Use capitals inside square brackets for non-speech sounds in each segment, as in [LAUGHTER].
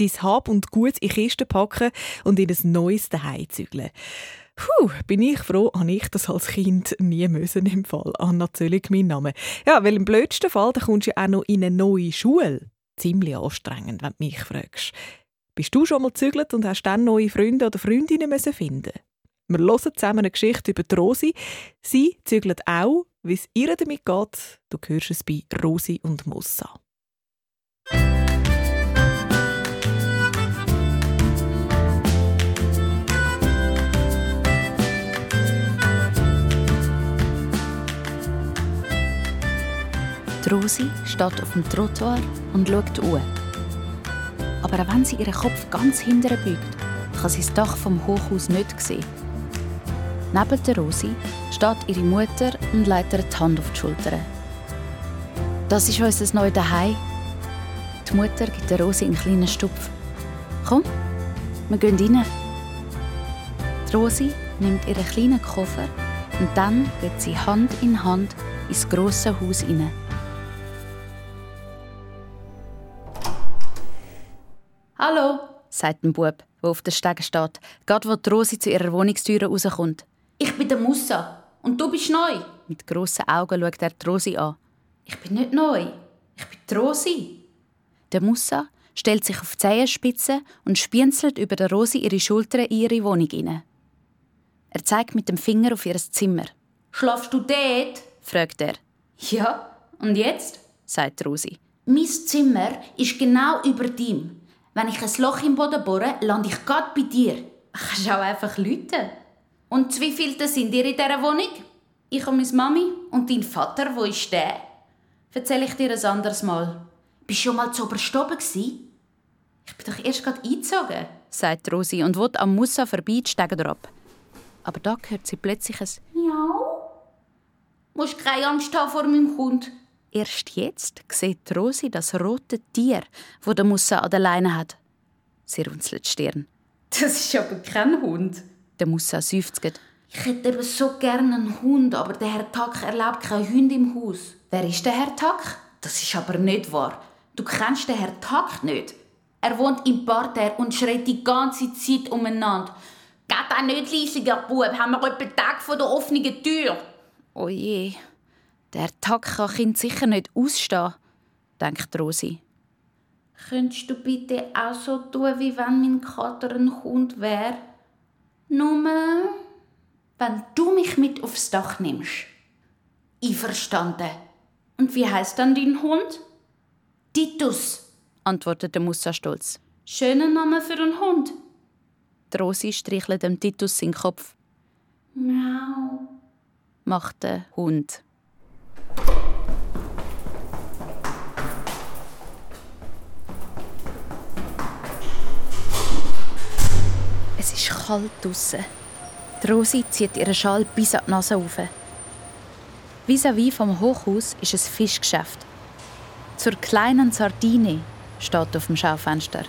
dein Hab und Gut in Kisten packen und in ein neues Zuhause zügeln. Puh, bin ich froh, habe ich das als Kind nie müssen im Fall. Anna Zöllig, mein Name. Ja, weil im blödsten Fall, da kommst du ja auch noch in eine neue Schule. Ziemlich anstrengend, wenn du mich fragst. Bist du schon mal gezügelt und hast dann neue Freunde oder Freundinnen müssen finden? Wir hören zusammen eine Geschichte über die Rosi. Sie zügelt auch, wie es ihr damit geht. Du hörst es bei Rosi und Mossa. Rosi steht auf dem Trottoir und schaut um. Aber auch wenn sie ihren Kopf ganz hinterher beugt, kann sie das Dach vom Hochhaus nicht sehen. Neben der Rosi steht ihre Mutter und legt ihr die Hand auf die Schulter. Das ist unser neues Daheim. Die Mutter gibt der Rosi einen kleinen Stupf. Komm, wir gehen rein. Die Rosi nimmt ihren kleinen Koffer und dann geht sie Hand in Hand ins grosse Haus hinein. Hallo, sagt ein Bub, der auf der Stege steht, gerade wo die Rosi zu ihrer Wohnungstür rauskommt. Ich bin der Mussa und du bist neu. Mit grossen Augen schaut er die Rosi an. Ich bin nicht neu. Ich bin die Rosi. Der Mussa stellt sich auf die Zehenspitze und spienzelt über der Rosi ihre Schultern in ihre Wohnung hinein. Er zeigt mit dem Finger auf ihr Zimmer. Schlafst du dort? fragt er. Ja. Und jetzt? sagt Rosi. Mein Zimmer ist genau über dem. Wenn ich ein Loch im Boden bohre, lande ich gerade bei dir. Kannst auch einfach läuten. Und wie viele sind ihr in dieser Wohnung? Ich und meine Mami. Und dein Vater, wo ist der? Erzähl ich dir ein anderes Mal. Bist du schon mal zu Oberstoben gsi? Ich bin doch erst gerade eingezogen, sagt Rosi und will am Mussa vorbei Stege ab. Aber da hört sie plötzlich ein Miau. Musst keine Angst haben vor meinem Hund. Erst jetzt sieht Rosi das rote Tier, wo der Mussa an der Leine hat. Sie runzelt die Stirn. Das ist aber kein Hund. Der Mussa seufzt. Ich hätte eben so gerne einen Hund, aber der Herr Tack erlaubt keine Hunde im Haus. Wer ist der Herr Tack? Das ist aber nicht wahr. Du kennst den Herr Tack nicht. Er wohnt im Parterre und schreit die ganze Zeit umeinander. Geht auch nicht leisiger, Bub. Haben wir etwa Tag vor der offenen Tür? Oh je, der Tag kann Kind sicher nicht ausstehen, denkt Rosi. Könntest du bitte auch so tun, wie wenn mein Kater ein Hund wäre? Nur, wenn du mich mit aufs Dach nimmst. Einverstanden. Und wie heißt dann dein Hund? Titus, antwortete Musa stolz. Schöner Name für einen Hund. Die Rosi streichelt dem Titus seinen Kopf. Miau, macht der Hund. Ist kalt draussen. Die Rosi zieht ihren Schal bis an die Nase auf. Vis-à-vis vom Hochhaus ist ein Fischgeschäft. Zur kleinen Sardine steht auf dem Schaufenster.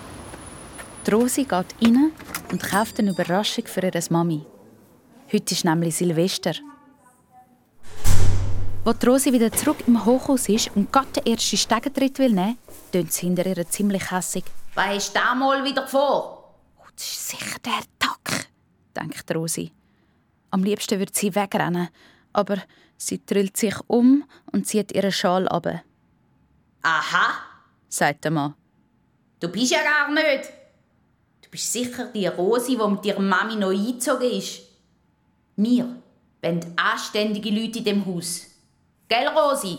Die Rosi geht rein und kauft eine Überraschung für ihre Mami. Heute ist nämlich Silvester. Als die Rosi wieder zurück im Hochhaus ist und gerade den ersten Stegentritt will nehmen, tönt sie hinter ihr ziemlich hässig. Was ist da mal wieder vor? Oh, das ist sicher der denkt Rosi. Am liebsten würde sie wegrennen, aber sie drillt sich um und zieht ihren Schal ab. Aha, sagt der Mann. Du bist ja gar nicht. Du bist sicher die Rosi, die mit ihrer Mami noch eingezogen ist. Wir wollen anständige Leute in dem Haus. Gell, Rosi?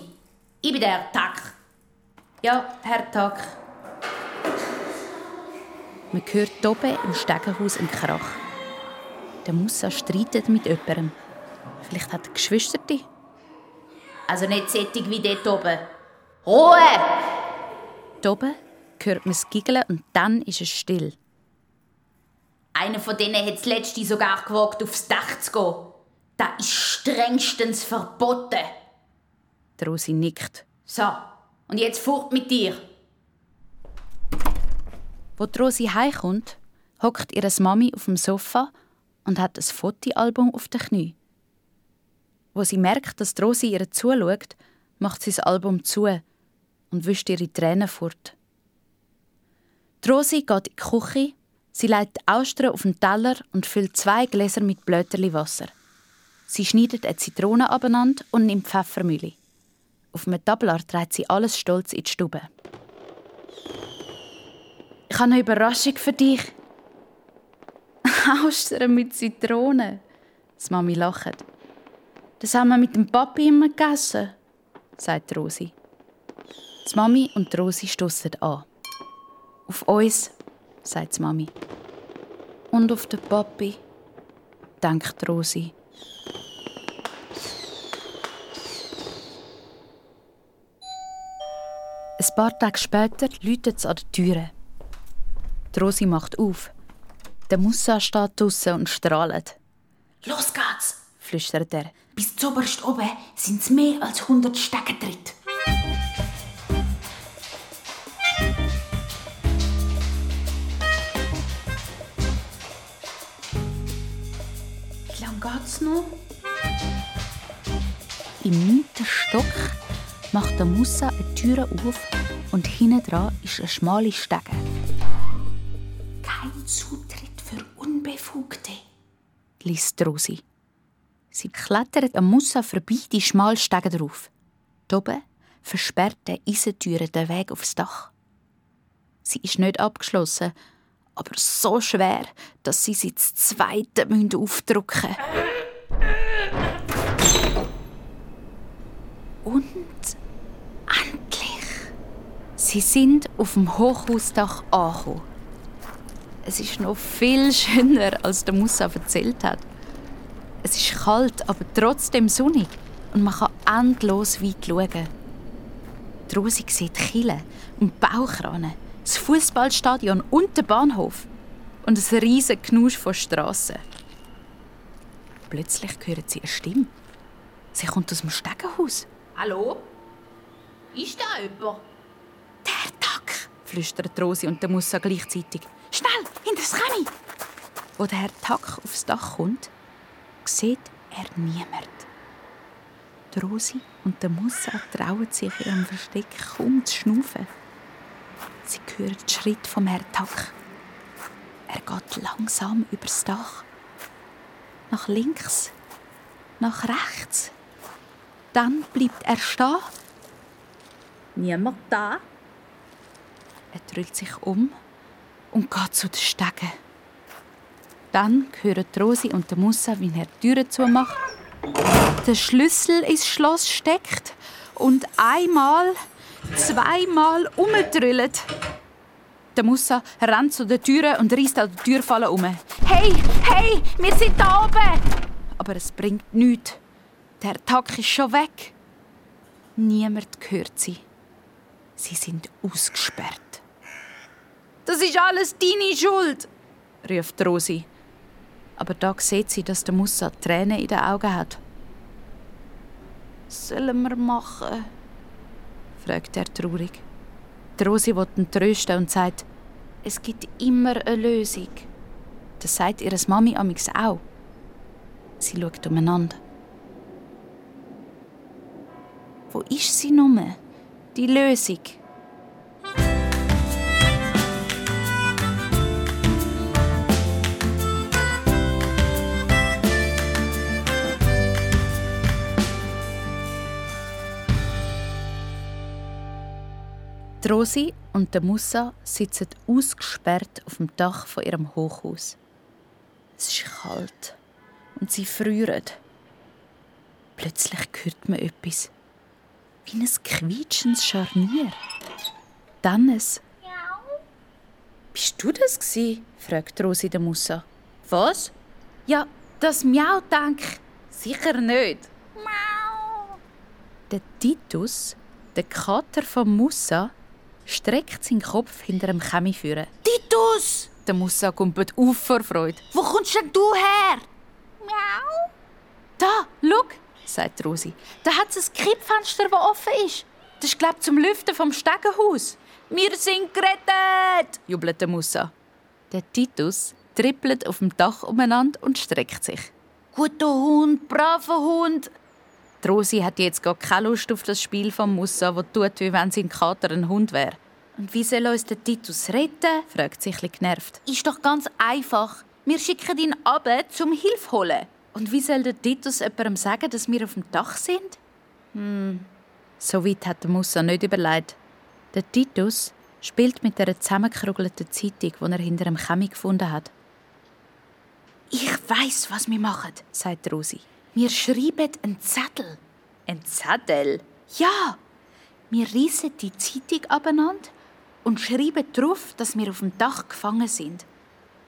Ich bin der Herr Tack. Ja, Herr Tack. Man hört oben im Stegenhaus einen Krach. Der Mussa streitet mit jemandem. Vielleicht hat er Geschwister. Also nicht sättig wie dort oben. Ruhe! Dort oben hört man das Giggeln und dann ist es still. Einer von denen hat das letzte sogar gewagt, aufs Dach zu gehen. Das ist strengstens verboten. Die Rosi nickt. So, und jetzt fort mit dir. Wo die Rosi heimkommt, hockt ihre Mami auf dem Sofa und hat ein Fotoalbum auf den Knie. Wo sie merkt, dass die Rosi ihr zuschaut, macht sie das Album zu und wischt ihre Tränen fort. Rosi geht in die Küche, sie legt Austern auf den Teller und füllt zwei Gläser mit Blöterli Wasser. Sie schneidet eine Zitrone abeinander und nimmt Pfeffermühle. Auf einem Tablar trägt sie alles stolz in die Stube. Ich habe eine Überraschung für dich. Austern mit Zitrone. Das Mami lacht. Das haben wir mit dem Papi immer gegessen, sagt Rosi. Die Mami und Rosi stoßen an. Auf uns, sagt die Mami. Und auf den Papi, denkt Rosi. Ein paar Tage später läutet es an der Tür. Die Rosi macht auf. Der Musa steht draussen und strahlt. Los geht's, flüstert er. Bis zuoberst oben sind es mehr als 100 Stecken drin. Wie lange geht's noch? Im neunten Stock macht der Musa eine Tür auf und hinten dran ist eine schmale Stege. Kein Zutritt für Unbefugte, liest Rosi. Sie klettert am Musa vorbei die schmale Stege drauf. Oben versperrt der Eisentüre den Weg aufs Dach. Sie ist nicht abgeschlossen, aber so schwer, dass sie sie das zweite aufdrücken. Und endlich! Sie sind auf dem Hochhausdach angekommen. Es ist noch viel [LAUGHS] schöner, als der Musa erzählt hat. Es ist kalt, aber trotzdem sonnig und man kann endlos weit schauen. Die Rosi sieht Kille und Bauchranen, das Fußballstadion und den Bahnhof und ein riesiges Knusch von Strassen. Plötzlich hören sie eine Stimme. Sie kommt aus dem Stegenhaus. Hallo? Ist da jemand? Der Tack, flüstert Rosi und der Musa gleichzeitig. Schnell, hinter das Chemie! Wo der Herr Tack aufs Dach kommt, sieht er niemand. Die Rosi und der Musa trauen sich ihrem Versteck kaum zu schnaufen. Sie hören den Schritt vom Herrn Tack. Er geht langsam übers Dach. Nach links, nach rechts. Dann bleibt er stehen. Niemand da? Er dreht sich um und geht zu den Stegen. Dann hören Rosi und der Musa, wie er die Türe zumacht, der Schlüssel ins Schloss steckt und einmal, zweimal umdrüllt. Der Musa rennt zu der Tür und reißt an der Türfalle um. Hey, hey, wir sind da oben! Aber es bringt nichts. Der Tag ist schon weg. Niemand hört sie. Sie sind ausgesperrt. Das ist alles deine Schuld, ruft Rosi. Aber da sieht sie, dass der Musa Tränen in den Augen hat. Was sollen wir machen? fragt er traurig. Die Rosi will ihn trösten und sagt, es gibt immer eine Lösung. Das sagt ihre Mami amix auch. Sie schaut umeinander. Wo ist sie nun? Die Lösung? Die Rosi und der Musa sitzen ausgesperrt auf dem Dach von ihrem Hochhaus. Es ist kalt und sie frieren. Plötzlich hört man etwas. Wie ein quietschendes Scharnier. Dann es. Bist du das gsi? fragt Rosi der Musa. Was? Ja, das Miau denk. Sicher nicht. Miau. Der Titus, der Kater vom Musa, streckt seinen Kopf hinter dem Chemie führen. Titus! Der Musa kumpelt auf vor Freude. Wo kommst denn du her? Miau. Da, schau, sagt Rosi. Da hat es ein Kippfenster, das offen ist. Das ist, glaube zum Lüften vom Stegenhaus. Wir sind gerettet! jubelt der Musa. Der Titus trippelt auf dem Dach umeinander und streckt sich. Guter Hund, braver Hund. Die Rosi hat jetzt gar keine Lust auf das Spiel vom Musa, das tut, wie wenn sein Kater ein Hund wäre. Und wie soll uns der Titus retten? fragt sich genervt. Ist doch ganz einfach. Wir schicken ihn ab, zum Hilfe holen. Und wie soll der Titus jemandem sagen, dass wir auf dem Dach sind? Hm, so weit hat der Musa nicht überlegt. Der Titus spielt mit der zusammengekrugelten Zeitung, die er hinter dem Chemie gefunden hat. Ich weiß, was wir machen, sagt Rosi. Wir schreiben einen Zettel. Ein Zettel? Ja. Wir reissen die Zeitung abeinander und schreiben drauf, dass wir auf dem Dach gefangen sind.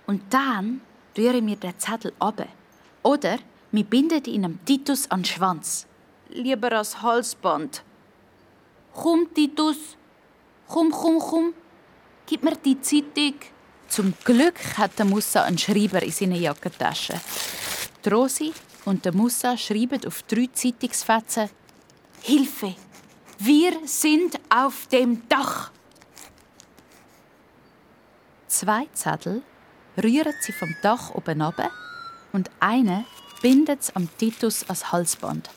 Und dann rühren wir den Zettel ab. Oder wir binden ihn am Titus an den Schwanz. Lieber als Halsband. Komm, Titus. Komm, komm, komm. Gib mir die Zeitung. Zum Glück hat der Musa einen Schreiber in seiner Jackentasche. Die Rosi und der Musa schreiben auf drei Zeitungsfetzen Hilfe! Wir sind auf dem Dach! Zwei Zettel rühren sie vom Dach oben ab und eine bindet es am Titus als Halsband.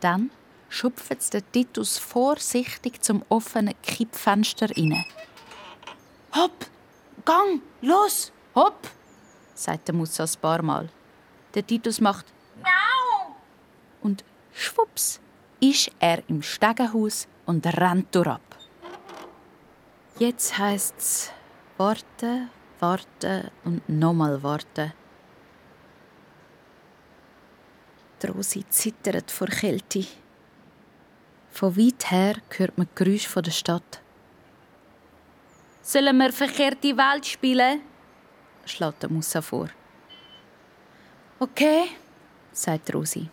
Dann schupft es der Titus vorsichtig zum offenen Kippfenster rein. Hopp, gang, los, hopp, sagt der Musa ein paar Mal. Der Titus macht Miau und schwupps ist er im Stegenhaus und rennt durchab. Jetzt heißt's warten, warten und nochmal warten. Die Rosi zittert vor Kälte. Von weit her hört man Geräusche von der Stadt. Sollen wir verkehrte Welt spielen? schlägt der Musa vor. Okay, sagt Rosi.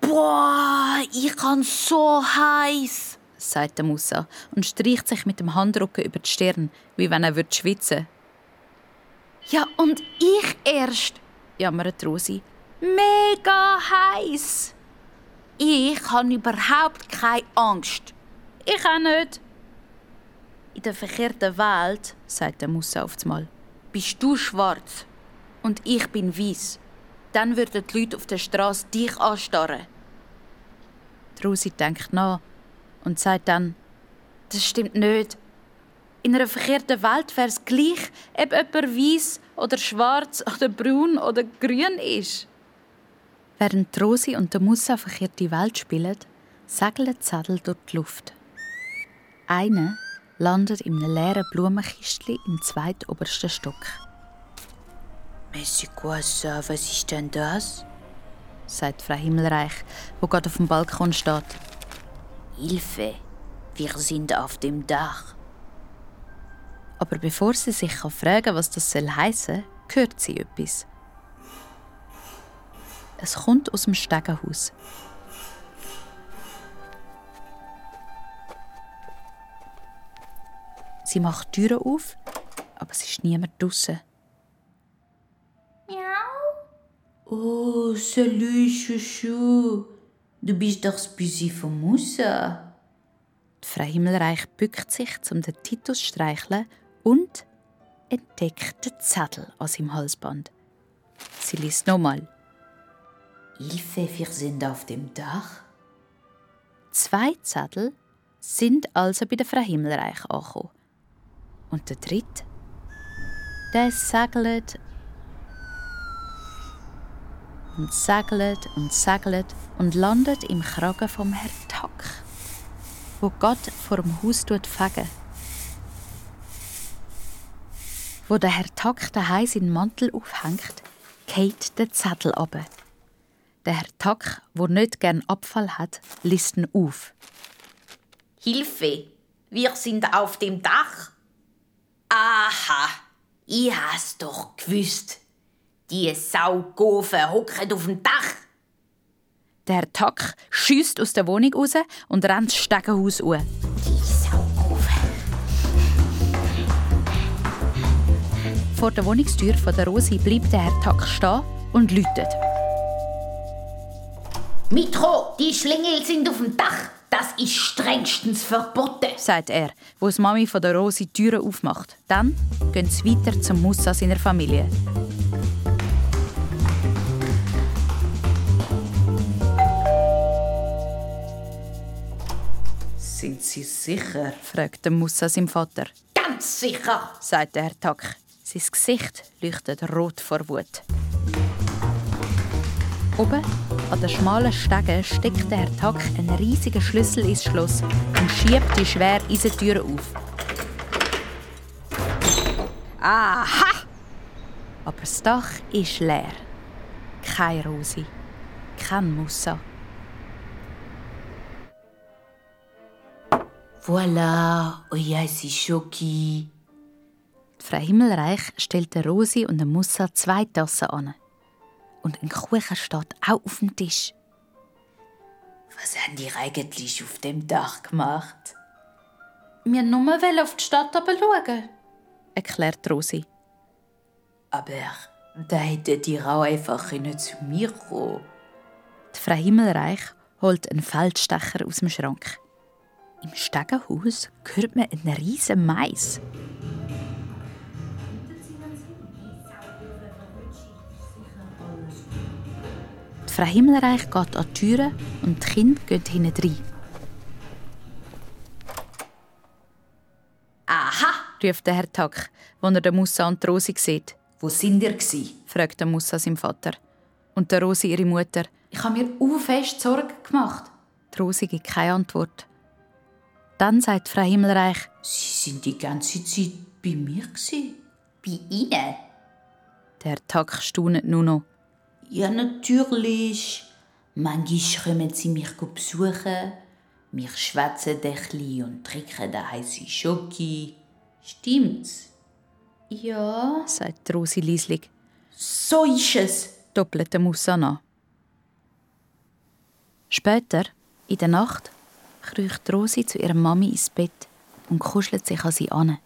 Boah, ich kann so heiß, sagt der Musa und streicht sich mit dem Handrücken über die Stirn, wie wenn er schwitzen würde. Ja, und ich erst, jammert Rosi. Mega heiß. Ich habe überhaupt keine Angst. Ich auch nicht. In der verkehrten Welt, sagt der Musa Mal, bist du schwarz und ich bin weiß. Dann würden die Leute auf der Straße dich anstarren. Die Rosi denkt nach und sagt dann, das stimmt nicht. In einer verkehrten Welt wäre es gleich, ob jemand weiß oder schwarz oder braun oder grün ist. Während Rosi und der Musa verkehrte Welt spielen, segeln die Zettel durch die Luft. Einer landet in einem leeren Blumenkistchen im zweitobersten Stock. Quoi ça? Was ist denn das? sagt Frau Himmelreich, wo gerade auf dem Balkon steht. Hilfe, wir sind auf dem Dach. Aber bevor sie sich fragen kann, was das heißen soll, hört sie etwas. Es kommt aus dem Stegenhaus. Sie macht die Türen auf, aber es ist niemand draußen. Miau. Oh, salut, Chouchou. Du bist doch das Büsi von Musa. Die Frau Himmelreich bückt sich, um den Titus zu streicheln und entdeckt den Zettel an seinem Halsband. Sie liest nochmal. Wir sind auf dem Dach. Zwei Zettel sind also bei der Frau Himmelreich angekommen. Und der dritte, der segelt und segelt und segelt und landet im Kragen vom Herr Tack, wo Gott vor dem Haus fegen. Wo der Herr Tack daheim seinen Mantel aufhängt, geht der Zettel ab. Der Herr Tack, wo nicht gern Abfall hat, liest ihn auf. Hilfe! Wir sind auf dem Dach. Aha! Ich has doch gewusst. Die Saugofen hocken auf dem Dach. Der Herr Tack schießt aus der Wohnung raus und rennt das Stegenhaus uhr. Die Saugofen. Vor der Wohnungstür von der Rosi bleibt der Herr Tack stehen und läutet. Mitro, die Schlingel sind auf dem Dach. Das ist strengstens verboten, sagt er, wo die Mami von der Rosi die Türen aufmacht. Dann gehen sie weiter zum Musa seiner Familie. Sind Sie sicher? fragte Musa sein Vater. Ganz sicher, sagt der Herr Tack. Sein Gesicht leuchtet rot vor Wut. Oben an der schmalen Stege steckt der Herr Tack einen riesigen Schlüssel ins Schloss und schiebt die schwere Eisentür auf. Aha! Aber das Dach ist leer. Keine Rose, kein Musa. Voilà, euer Schoki. Frau Himmelreich stellt der Rosi und der Musa zwei Tassen an. Und ein Kuchen steht auch auf dem Tisch. Was haben die eigentlich auf dem Dach gemacht? Wir nur auf die Stadt schauen, erklärt Rosi. Aber da hätte die auch einfach nicht zu mir kommen. Die Frau Himmelreich holt einen Feldstecher aus dem Schrank. Im Stegenhaus hört man einen riesen Mais. Die Frau Himmelreich geht an die Türe und die Kinder gehen hinten rein. Aha, ruft der Herr Tack, als er den Musa und die Rosi sieht. Wo sind ihr fragt der Musa sein Vater. Und der Rosi ihre Mutter. Ich habe mir u fest Sorgen gemacht. Die Rosi gibt keine Antwort. Dann sagt Frau Himmelreich, Sie sind die ganze Zeit bei mir gsi. Bei Ihnen? Der Tag staunet nur noch. Ja, natürlich. Manchmal kommen sie mich besuchen. Wir schwätzen ein und trinken den heißen Schoki. Stimmt's? Ja, sagt Rosi leislich. So ist es, doppelte Musa an. Später, in der Nacht, kriecht Rosi zu ihrer Mami ins Bett und kuschelt sich an sie an.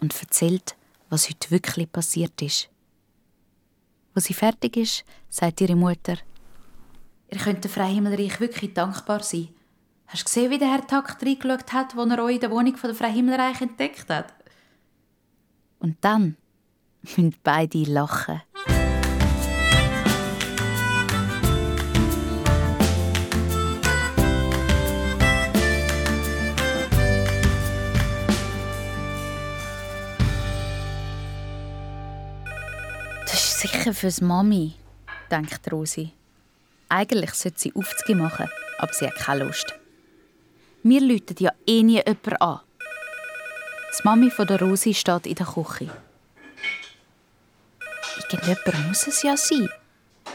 Und erzählt, was heute wirklich passiert ist. Wo sie fertig ist, sagt ihre Mutter, Ihr könnt der Frau Himmelreich wirklich dankbar sein. Hast du gesehen, wie der Herr Takt reingeschaut hat, als er euch in der Wohnung von der Frau Himmelreich entdeckt hat? Und dann müssen beide lachen. Sicher fürs Mami, denkt Rosi. Eigentlich sollte sie Aufzüge machen, aber sie hat keine Lust. Wir läuten ja eh nie jemanden an. Die Mami von der Rosi steht in der Küche. Irgendjemand muss es ja sein,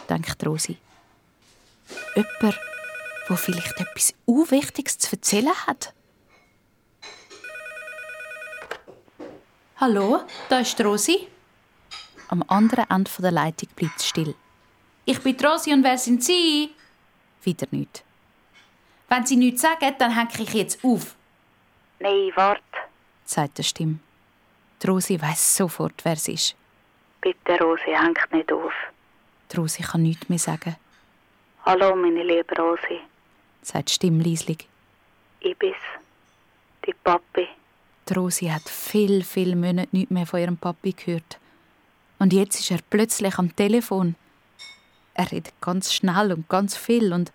denkt Rosi. Jemand, der vielleicht etwas Unwichtiges zu erzählen hat. Hallo, da ist Rosi. Am anderen Ende der Leitung bleibt es still. Ich bin Rosi und wer sind Sie? Wieder nichts. Wenn Sie nichts sagen, dann hänge ich jetzt auf. Nein, warte, sagt die Stimme. Die Rosi weiss sofort, wer es ist. Bitte, Rosi, hängt nicht auf. Die Rosi kann nichts mehr sagen. Hallo, meine liebe Rosi, sagt die Stimme leislich. Ich bin's, die Papi. Die Rosi hat viel, viel Monate nichts mehr von ihrem Papi gehört. Und jetzt ist er plötzlich am Telefon. Er redet ganz schnell und ganz viel und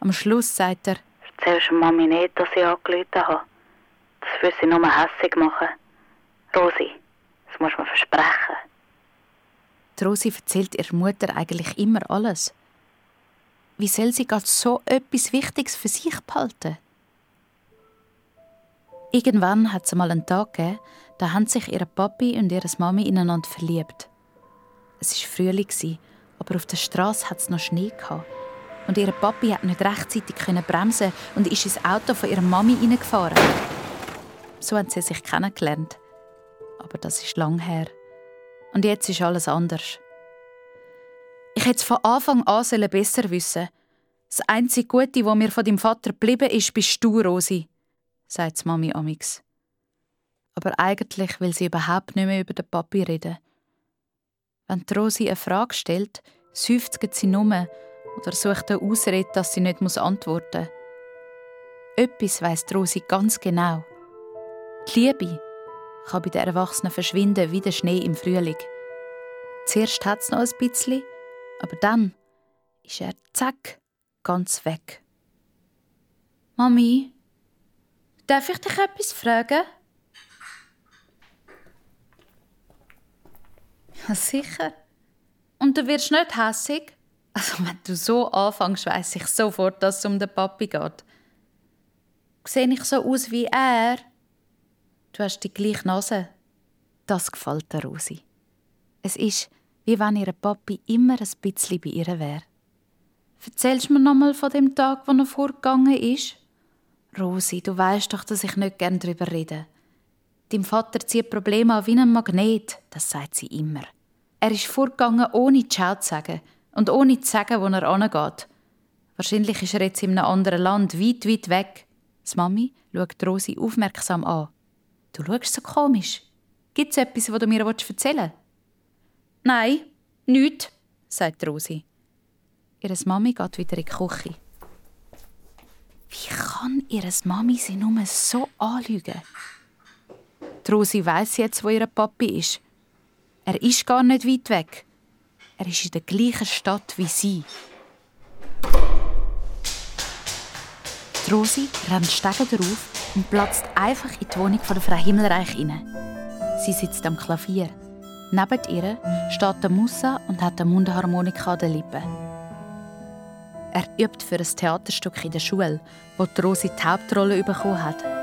am Schluss sagt er, Erzählst du Mami nicht, dass ich angerufen habe. Das würde sie nur hässig machen. Rosi, das musst du mir versprechen. Die Rosi erzählt ihrer Mutter eigentlich immer alles. Wie soll sie gerade so etwas Wichtiges für sich behalten? Irgendwann hat es mal einen Tag gegeben, da haben sich ihre Papi und ihre Mami ineinander verliebt. Es war Frühling, aber auf der Straße hat es noch Schnee. Gehabt. Und ihre Papi hat nicht rechtzeitig bremsen und ist ins Auto von ihrer Mami hineingefahren. So haben sie sich kennengelernt. Aber das ist lang her. Und jetzt ist alles anders. Ich hätte es von Anfang an besser wissen Das einzige Gute, was mir von deinem Vater geblieben ist, bist du, Rosi, sagt Mami amix. Aber eigentlich will sie überhaupt nicht mehr über den Papi reden. Wenn Rosi eine Frage stellt, seufzt sie nur oder sucht eine Ausrede, dass sie nicht antworten muss. Etwas weiss Rosi ganz genau. Die Liebe kann bei den Erwachsenen verschwinden wie der Schnee im Frühling. Zuerst hat es noch ein bisschen, aber dann ist er zack ganz weg. Mami, Darf ich dich etwas fragen? Sicher. Und du wirst nicht hässig? Also, wenn du so anfängst, weiss ich sofort, dass es um den Papi geht. Sehe ich so aus wie er? Du hast die gleiche Nase. Das gefällt der Rosi. Es ist, wie wenn ihre Papi immer ein bisschen bei ihr wäre. Erzählst du mir noch mal von dem Tag, wo er vorgegangen ist? Rosi, du weißt doch, dass ich nicht gern darüber rede. Dein Vater zieht Probleme an wie ein Magnet, das sagt sie immer. Er ist vorgegangen, ohne Ciao zu sagen und ohne zu sagen, wo er angeht. Wahrscheinlich ist er jetzt in einem anderen Land, weit, weit weg. Die Mami schaut Rosi aufmerksam an. Du schaust so komisch. Gibt es etwas, was du mir erzählen willst? Nein, nichts, sagt Rosi. Ihre Mami geht wieder in die Küche. Wie kann ihre Mami sie nur so anlügen? Rosi weiss jetzt, wo ihr Papi ist. Er ist gar nicht weit weg. Er ist in der gleichen Stadt wie sie. Die Rosi rennt Stege darauf und platzt einfach in die Wohnung von der Frau Himmelreich hinein. Sie sitzt am Klavier. Neben ihr steht der Musa und hat eine Mundharmonika an den Lippen. Er übt für ein Theaterstück in der Schule, wo die Rosi die Hauptrolle bekommen hat.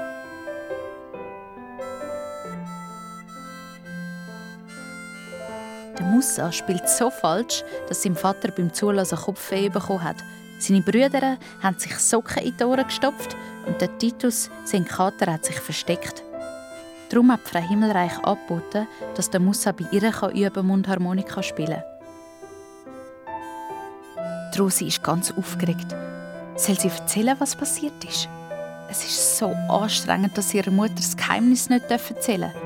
Der Musa spielt so falsch, dass sein Vater beim Zulassen Kopfweh bekommen hat. Seine Brüder haben sich Socken in die Ohren gestopft und der Titus, sein Kater, hat sich versteckt. Darum hat Frau Himmelreich angeboten, dass der Musa bei ihr üben Mundharmonika spielen kann. Rosi ist ganz aufgeregt. Soll sie erzählen, was passiert ist? Es ist so anstrengend, dass ihre Mutter das Geheimnis nicht erzählen darf.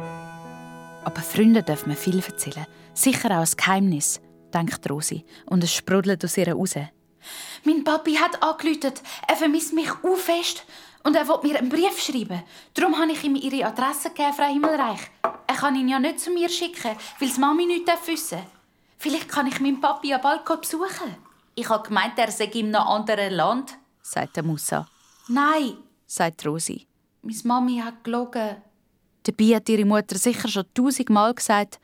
Aber Freunde dürfen mir viel erzählen. Sicher auch ein Geheimnis, denkt Rosi. Und es sprudelt aus ihr raus. Mein Papi hat angeläutet. Er vermisst mich auch fest. Und er will mir einen Brief schreiben. Darum habe ich ihm ihre Adresse gegeben, Frau Himmelreich. Er kann ihn ja nicht zu mir schicken, weil die Mami nichts wissen darf. Vielleicht kann ich meinen Papi ja bald besuchen. Ich habe gemeint, er sei in einem anderen Land, sagt Musa. Nein, sagt Rosi. Meine Mami hat gelogen. Dabei hat ihre Mutter sicher schon tausendmal gesagt,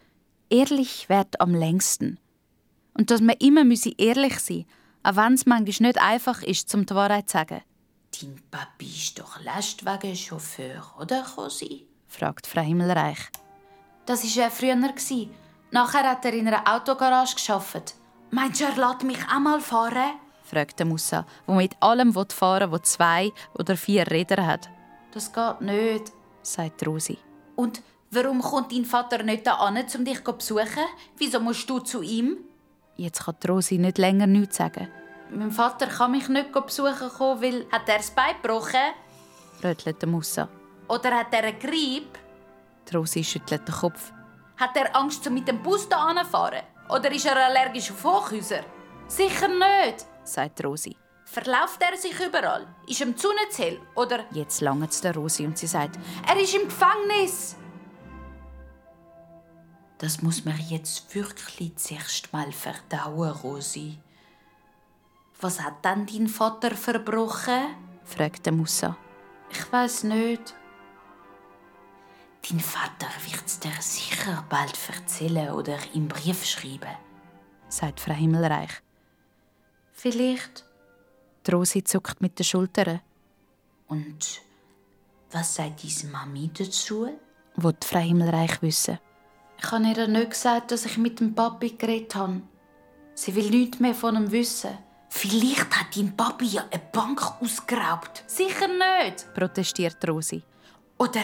ehrlich wird am längsten. Und dass man immer ehrlich sein müsse, auch wenn es manchmal nicht einfach ist, zum die Wahrheit zu sagen. Dein Papi ist doch wegen Chauffeur, oder, Rosi? fragt Frau Himmelreich. Das war er früher. Nachher hat er in einer Autogarage gearbeitet. Meinst du, er lässt mich auch mal fahren? fragt Musa, der mit allem fahren will, was zwei oder vier Räder hat. Das geht nicht, sagt Rosi. Und warum kommt dein Vater nicht da an, um dich zu besuchen? Wieso musst du zu ihm? Jetzt kann Rosi nicht länger nichts sagen. Mein Vater kann mich nicht besuchen kommen, weil hat er das Bein gebrochen? rötelt Musa. Oder hat er einen Grieb? Rosi schüttelt den Kopf. Hat er Angst, mit dem Bus hier anfahren? Oder ist er allergisch auf Hochhäuser? Sicher nicht, sagt Rosi. Verlauft er sich überall? Ist ihm zu hell? Oder... Jetzt langt es der Rosi und sie sagt, er ist im Gefängnis. Das muss man jetzt wirklich zuerst mal verdauen, Rosi. Was hat dann dein Vater verbrochen? fragte Musa. Ich weiß nicht. Dein Vater wird es dir sicher bald erzählen oder im Brief schreiben, sagt Frau Himmelreich. Vielleicht. Die Rosi zuckt mit den Schultern. Und was sagt deine Mami dazu? Will Frau Himmelreich wissen. Ich habe ihr nicht gesagt, dass ich mit dem Papi geredet habe. Sie will nichts mehr von ihm wissen. Vielleicht hat dein Papi ja eine Bank ausgeraubt. Sicher nicht, protestiert Rosi. Oder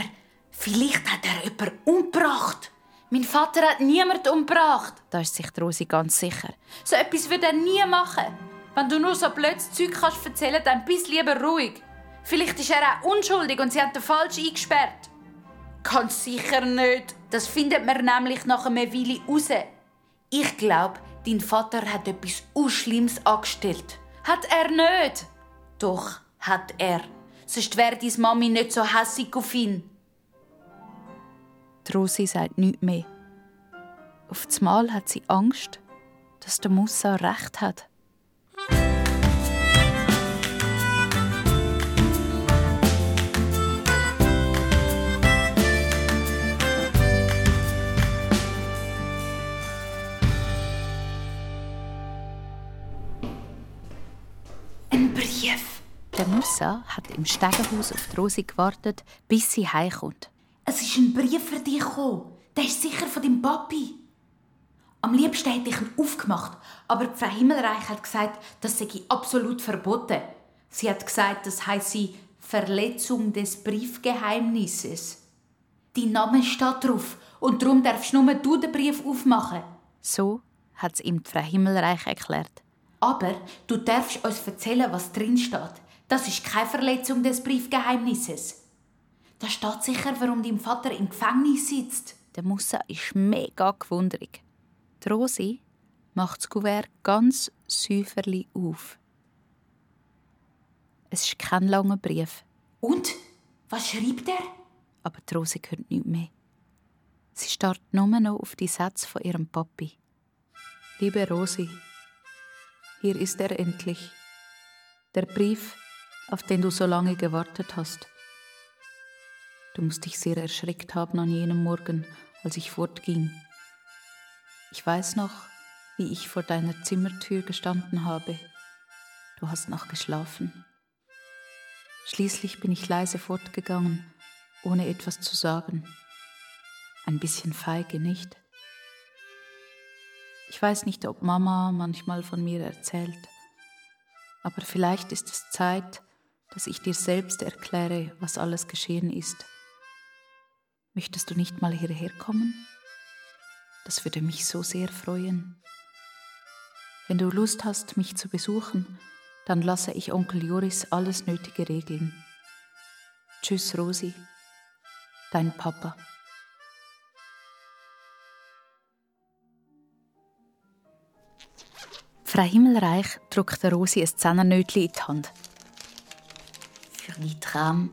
Vielleicht hat er jemanden umgebracht. Mein Vater hat niemanden umgebracht. Da ist sich Rosi ganz sicher. So etwas würde er nie machen. Wenn du nur so blödes Zeug kannst erzählen, dann bist lieber ruhig. Vielleicht ist er auch unschuldig und sie hat den falsch eingesperrt. Ganz sicher nicht. Das findet man nämlich nach einer Weile raus. Ich glaube, dein Vater hat etwas Unschlimmes angestellt. Hat er nicht? Doch, hat er. Sonst wäre deine Mami nicht so hässig auf ihn. Die Rosi sagt nichts mehr. Auf Mal hat sie Angst, dass der Musa recht hat. Der Musa hat im Stegenhaus auf die Rosi gewartet, bis sie heimkommt. Es ist ein Brief für dich gekommen. Der ist sicher von deinem Papi. Am liebsten hätte ich ihn aufgemacht, aber Frau Himmelreich hat gesagt, das sei absolut verboten. Sie hat gesagt, das heiße Verletzung des Briefgeheimnisses. Dein Name steht drauf und darum darfst nur du den Brief aufmachen. So hat es ihm Frau Himmelreich erklärt. Aber du darfst uns erzählen, was drin steht. Das ist keine Verletzung des Briefgeheimnisses. Da steht sicher, warum dein Vater im Gefängnis sitzt. Der Musa ist mega gewundrig. Die Rosi macht das Kuvert ganz säuferli auf. Es ist kein langer Brief. Und? Was schreibt er? Aber die Rosi hört nichts mehr. Sie starrt nur noch auf die Sätze von ihrem Papi. Liebe Rosi, hier ist er endlich. Der Brief, auf den du so lange gewartet hast. Du musst dich sehr erschreckt haben an jenem Morgen, als ich fortging. Ich weiß noch, wie ich vor deiner Zimmertür gestanden habe. Du hast noch geschlafen. Schließlich bin ich leise fortgegangen, ohne etwas zu sagen. Ein bisschen feige, nicht? Ich weiß nicht, ob Mama manchmal von mir erzählt, aber vielleicht ist es Zeit, dass ich dir selbst erkläre, was alles geschehen ist. Möchtest du nicht mal hierher kommen? Das würde mich so sehr freuen. Wenn du Lust hast, mich zu besuchen, dann lasse ich Onkel Joris alles Nötige regeln. Tschüss, Rosi, dein Papa. Frau Himmelreich drückt der Rosi ein Zehnnötchen in die Hand. Die Tram.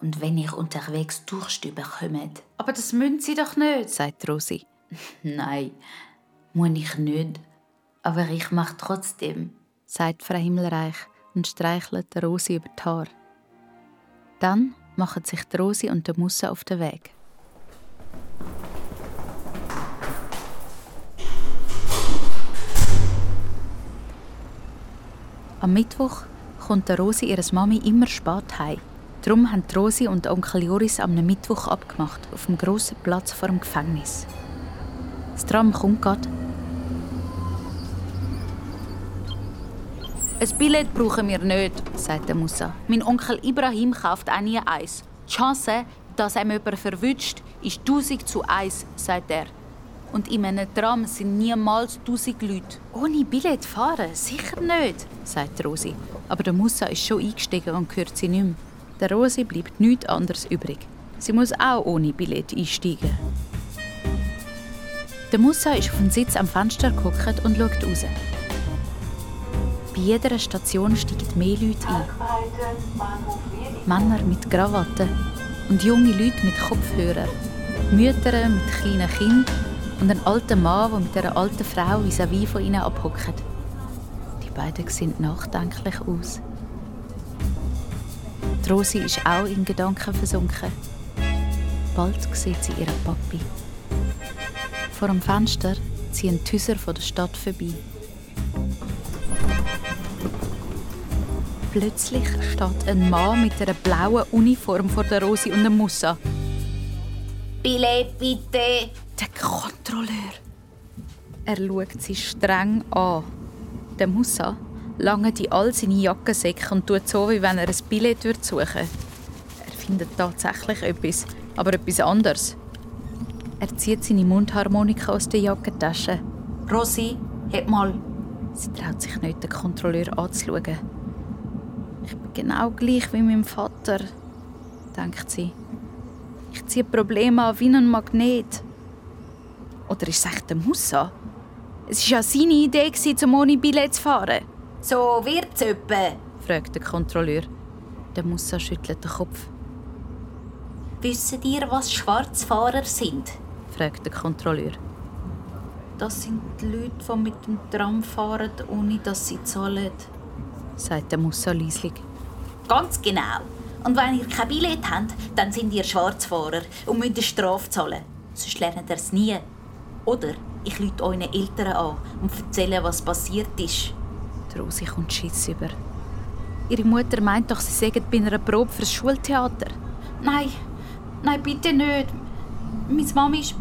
Und wenn ihr unterwegs Durst bekommt. Aber das müssen Sie doch nicht, sagt Rosi. [LAUGHS] Nein, muss ich nicht. Aber ich mach trotzdem, sagt Frau Himmelreich und streichelt Rosi über die Haare. Dann machen sich die Rosi und der Musse auf den Weg. Am Mittwoch kommt Rosi ihres Mami immer spät heim. Darum haben Rosi und Onkel Joris am Mittwoch abgemacht, auf dem grossen Platz vor dem Gefängnis. Das Tram kommt gerade. Ein Billett brauchen wir nicht, sagt der Musa. Mein Onkel Ibrahim kauft auch nie eins. Die Chance, dass einem jemand verwünscht, ist 1000 zu 1, sagt er. Und in einem Tram sind niemals 1000 Leute. Ohne Billett fahren? Sicher nicht, sagt Rosi. Aber der Musa ist schon eingestiegen und hört sie nicht mehr. Der Rosi bleibt nichts anderes übrig. Sie muss auch ohne Billett einsteigen. Der Musa ist auf dem Sitz am Fenster geguckt und schaut raus. Bei jeder Station steigen mehr Leute ein. Männer mit Krawatten und junge Leute mit Kopfhörern. Mütter mit kleinen Kindern und ein alter Mann, der mit einer alten Frau vis-à-vis von ihnen abhockt. Die beiden sehen nachdenklich aus. Die Rosi ist auch in Gedanken versunken. Bald sieht sie ihren Papi. Vor dem Fenster ziehen die Häuser der Stadt vorbei. Plötzlich steht ein Mann mit einer blauen Uniform vor der Rosi und dem Musa. Billett bitte! Der Kontrolleur. Er schaut sie streng an. Der Musa langt in all seine Jackensäcke und tut so, wie wenn er ein Billett suchen würde. Er findet tatsächlich etwas, aber etwas anderes. Er zieht seine Mundharmonika aus der Jackentasche. Rosi, heb mal. Sie traut sich nicht, den Kontrolleur anzuschauen. Ich bin genau gleich wie mein Vater, denkt sie. Ich ziehe Probleme an wie ein Magnet. Oder ist es echt der Musa? Es war ja seine Idee, um ohne Billett zu fahren. So wird's öppe, fragt der Kontrolleur. Der Musa schüttelt den Kopf. Wissen ihr, was Schwarzfahrer sind? fragt der Kontrolleur. Das sind die Leute, die mit dem Tram fahren, ohne dass sie zahlen, sagt der Musa leislich. Ganz genau. Und wenn ihr kein Billett habt, dann sind ihr Schwarzfahrer und müsst eine Strafe zahlen. Sonst lernt ihr es nie. Oder ich rufe euren Eltern an und erzähle, was passiert ist. Die Rosi kommt Schiss über. Ihre Mutter meint doch, sie sägen bei einer Probe fürs Schultheater. Nein, nein, bitte nicht. Meine Mami ist...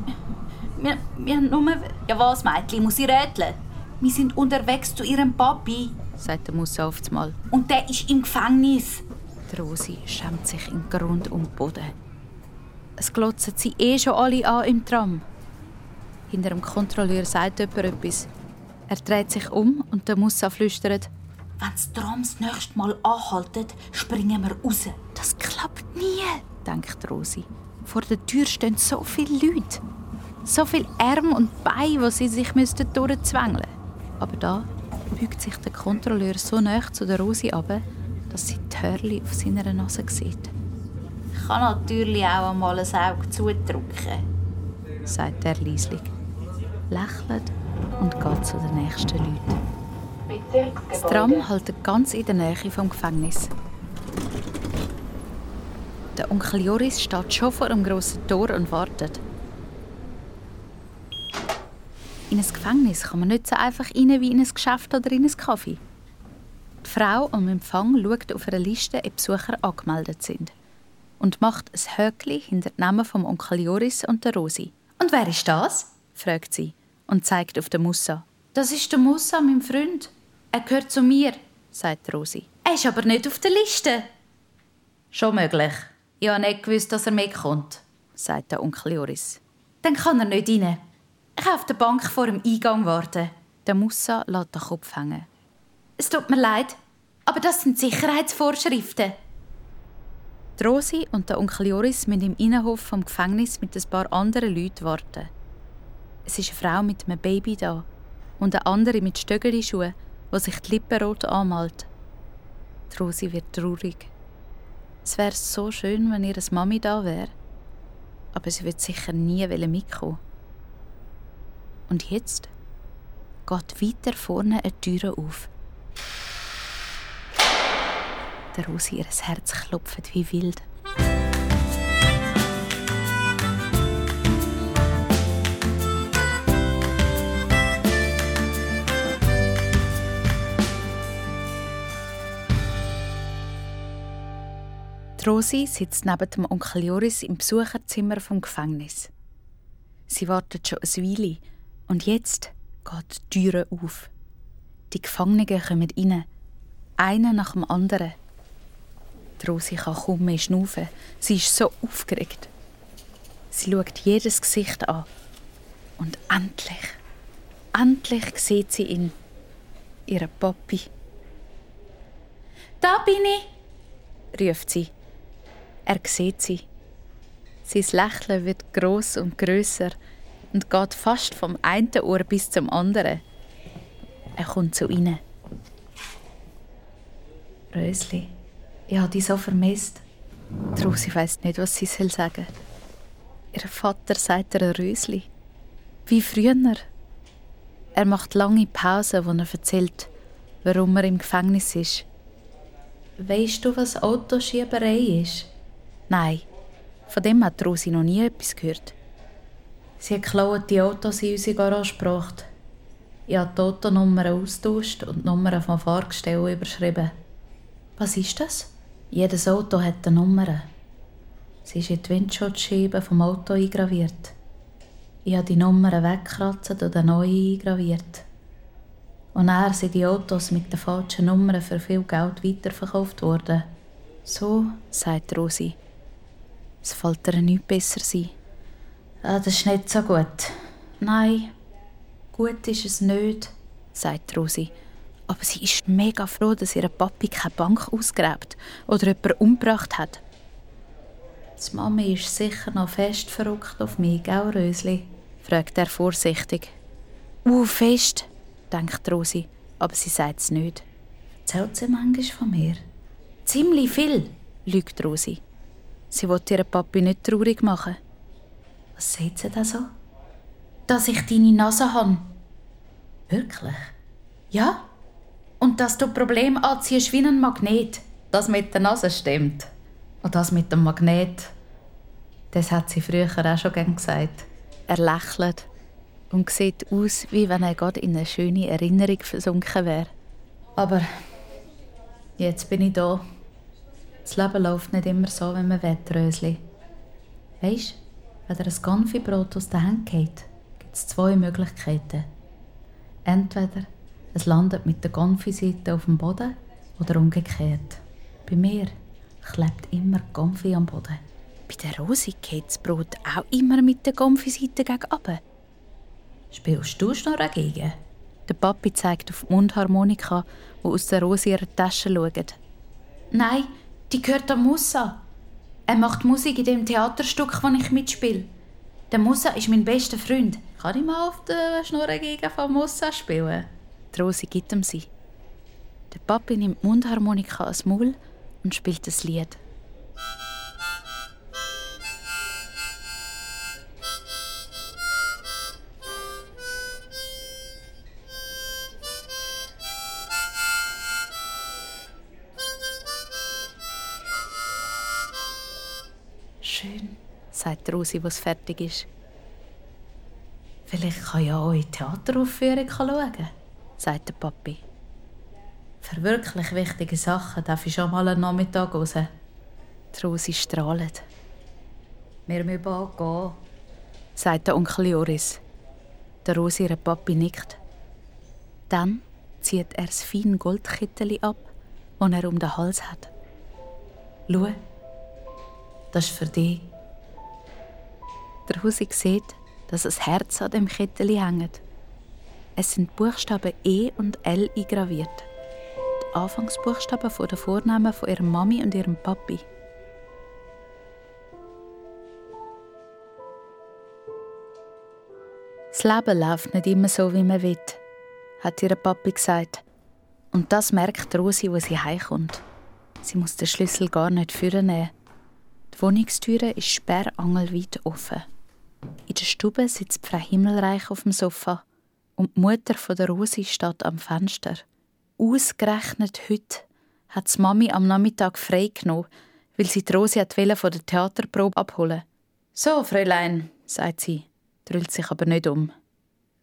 Wir, wir haben nur... Ja was, Mädchen, muss ich rätseln? Wir sind unterwegs zu ihrem Papi. sagt der Musa einmal. Und der ist im Gefängnis. Die Rosi schämt sich in Grund und Boden. Es glotzen sie eh schon alle an im Tram. Hinter dem Kontrolleur sagt jemand etwas. Er dreht sich um und der Musa flüstert. Wenn das Tram das nächste Mal anhaltet, springen wir raus. Das klappt nie, denkt Rosi. Vor der Tür stehen so viele Leute. So viele Arme und Beine, wo sie sich durchzwängeln müssten. Aber da beugt sich der Kontrolleur so nah zu der Rosi ab, dass sie die Hörli auf seiner Nase sieht. Ich kann natürlich auch einmal ein Auge zudrücken, sagt er leislich, lächelt und geht zu den nächsten Leuten. Das Tram hält ganz in der Nähe vom Gefängnis. Der Onkel Joris steht schon vor dem grossen Tor und wartet. In ein Gefängnis kann man nicht so einfach rein wie in ein Geschäft oder in einen Kaffee. Die Frau am Empfang schaut auf einer Liste, ob Besucher angemeldet sind. Und macht ein Höckli hinter den Namen vom Onkel Joris und der Rosi. «Und wer ist das?» Fragt sie und zeigt auf den Musa. «Das ist der Musa, mein Freund. Er gehört zu mir», sagt Rosi. «Er ist aber nicht auf der Liste.» «Schon möglich. Ich habe nicht gewusst, dass er mitkommt», sagt der Onkel Joris. «Dann kann er nicht rein. Ich kann auf der Bank vor dem Eingang warten. Der Musa lässt den Kopf hängen. Es tut mir leid, aber das sind Sicherheitsvorschriften. Die Rosi und der Onkel Joris müssen im Innenhof vom Gefängnis mit ein paar anderen Leuten warten. Es ist eine Frau mit einem Baby da und eine andere mit Stöckelschuhen, die sich die Lippen rot anmalt. Die Rosi wird traurig. Es wäre so schön, wenn ihre Mami da wäre. Aber sie wird sicher nie mitkommen. Und jetzt geht weiter vorne eine Tür auf. Der Rosi ihr Herz klopft wie wild. Rosi sitzt neben dem Onkel Joris im Besucherzimmer vom Gefängnis. Sie wartet schon eine Weile und jetzt geht die Tür auf. Die Gefangenen kommen rein, einer nach dem anderen. Die Rosi kann kaum mehr schnaufen. Sie ist so aufgeregt. Sie schaut jedes Gesicht an. Und endlich, endlich sieht sie ihn, ihren Papi. Da bin ich, ruft sie. Er sieht sie. Sein Lächeln wird groß und größer und geht fast vom einen Ohr bis zum anderen. Er kommt zu ihnen. Rösli, ich habe dich so vermisst. Die weiss nicht, was sie sagen soll. Ihr Vater sagt ihr Rösli. Wie früher. Er macht lange Pausen, wo er erzählt, warum er im Gefängnis ist. Weißt du, was Autoschieberei ist? Nein, von dem hat Rosi noch nie etwas gehört. Sie hat die Autos in unsere Garage gebracht. Ich habe die Autonummern austauscht und die Nummern vom Fahrgestell überschrieben. Was ist das? Jedes Auto hat eine Nummer. Sie ist in die Windschutzscheibe vom Auto eingraviert. Ich habe die Nummern weggekratzt und eine neue eingraviert. Und er sind die Autos mit den falschen Nummern für viel Geld weiterverkauft worden. So, sagt Rosi. Es fällt ihr nichts besser sein. Ah, das ist nicht so gut. Nein, gut ist es nicht, sagt Rosi. Aber sie ist mega froh, dass ihre Papi keine Bank ausgräbt oder jemanden umgebracht hat. Die Mami ist sicher noch fest verrückt auf mich, gell, Rösli? fragt er vorsichtig. Uh, fest, denkt Rosi, aber sie sagt es nicht. Erzählt sie manchmal von mir? Ziemlich viel, lügt Rosi. Sie will ihren Papi nicht traurig machen. Was sagt sie da so? Dass ich deine Nase habe. Wirklich? Ja. Und dass du Problem anziehst wie ein Magnet. Das mit der Nase stimmt. Und das mit dem Magnet, das hat sie früher auch schon gern gesagt. Er lächelt und sieht aus, wie wenn er gerade in eine schöne Erinnerung versunken wäre. Aber Jetzt bin ich da. Das Leben läuft nicht immer so, wenn man will, Rösli. Weisst, wenn dir ein Konfibrot aus den Händen geht, gibt es zwei Möglichkeiten. Entweder es landet mit der Konfiseite auf dem Boden oder umgekehrt. Bei mir klebt immer Konfi am Boden. Bei der Rosi geht das Brot auch immer mit der Konfiseite gegen oben. Spielst du noch dagegen? Der Papi zeigt auf die Mundharmonika, die aus der Rosi ihrer Tasche schaut. Nein, die gehört der Musa. Er macht Musik in dem Theaterstück, das ich mitspiele. Der Musa ist mein bester Freund. Kann ich mal auf der Schnurre gegen von Musa spielen? Die Rosi gibt ihm sie. Der Papi nimmt die Mundharmonika als Maul und spielt das Lied. Sagt Rosi, was fertig ist. Vielleicht kann ja auch in die Theateraufführung schauen, sagt der Papi. Für wirklich wichtige Sachen darf ich schon mal einen Nachmittag raus. Die Rosi strahlt. Wir müssen bald gehen, sagt der Onkel Joris. Der Rosi, ihre Papi, nickt. Dann zieht er das feine Goldkittel ab, das er um den Hals hat. Schau, das ist für dich. Der Rosi sieht, dass ein Herz an dem Kittel hängt. Es sind Buchstaben E und L eingraviert. Die Anfangsbuchstaben von der Vornamen von ihrer Mami und ihrem Papi. Das Leben läuft nicht immer so, wie man will, hat ihr Papi gesagt. Und das merkt Rosi, wo sie heimkommt. Sie muss den Schlüssel gar nicht nehmen. Die Wohnungstüre ist sperrangelweit offen. In der Stube sitzt Frau Himmelreich auf dem Sofa und die Mutter von der Rosi steht am Fenster. Ausgerechnet heute hat die Mami am Nachmittag frei genommen, weil sie die Rosi von der Theaterprobe abholen So, Fräulein, sagt sie, drüllt sich aber nicht um.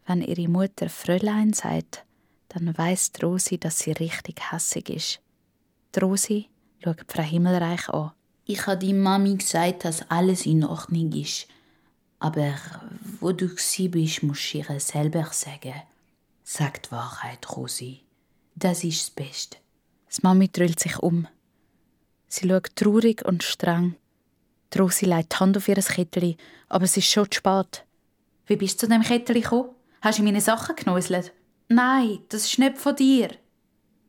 Wenn ihre Mutter Fräulein sagt, dann weiss Rosi, dass sie richtig hässig ist. Die Rosi schaut Frau Himmelreich an. Ich habe die Mami gesagt, dass alles in Ordnung ist. Aber wo du bist, musst du ihr selber sagen. Sag die Wahrheit, Rosi. Das ist das Beste. Die Mami drüllt sich um. Sie schaut traurig und streng. Die Rosi legt die Hand auf ihr Kettchen, aber es ist schon zu spät. Wie bist du zu dem Kettchen gekommen? Hast du meine Sachen genäuselt? Nein, das ist nicht von dir.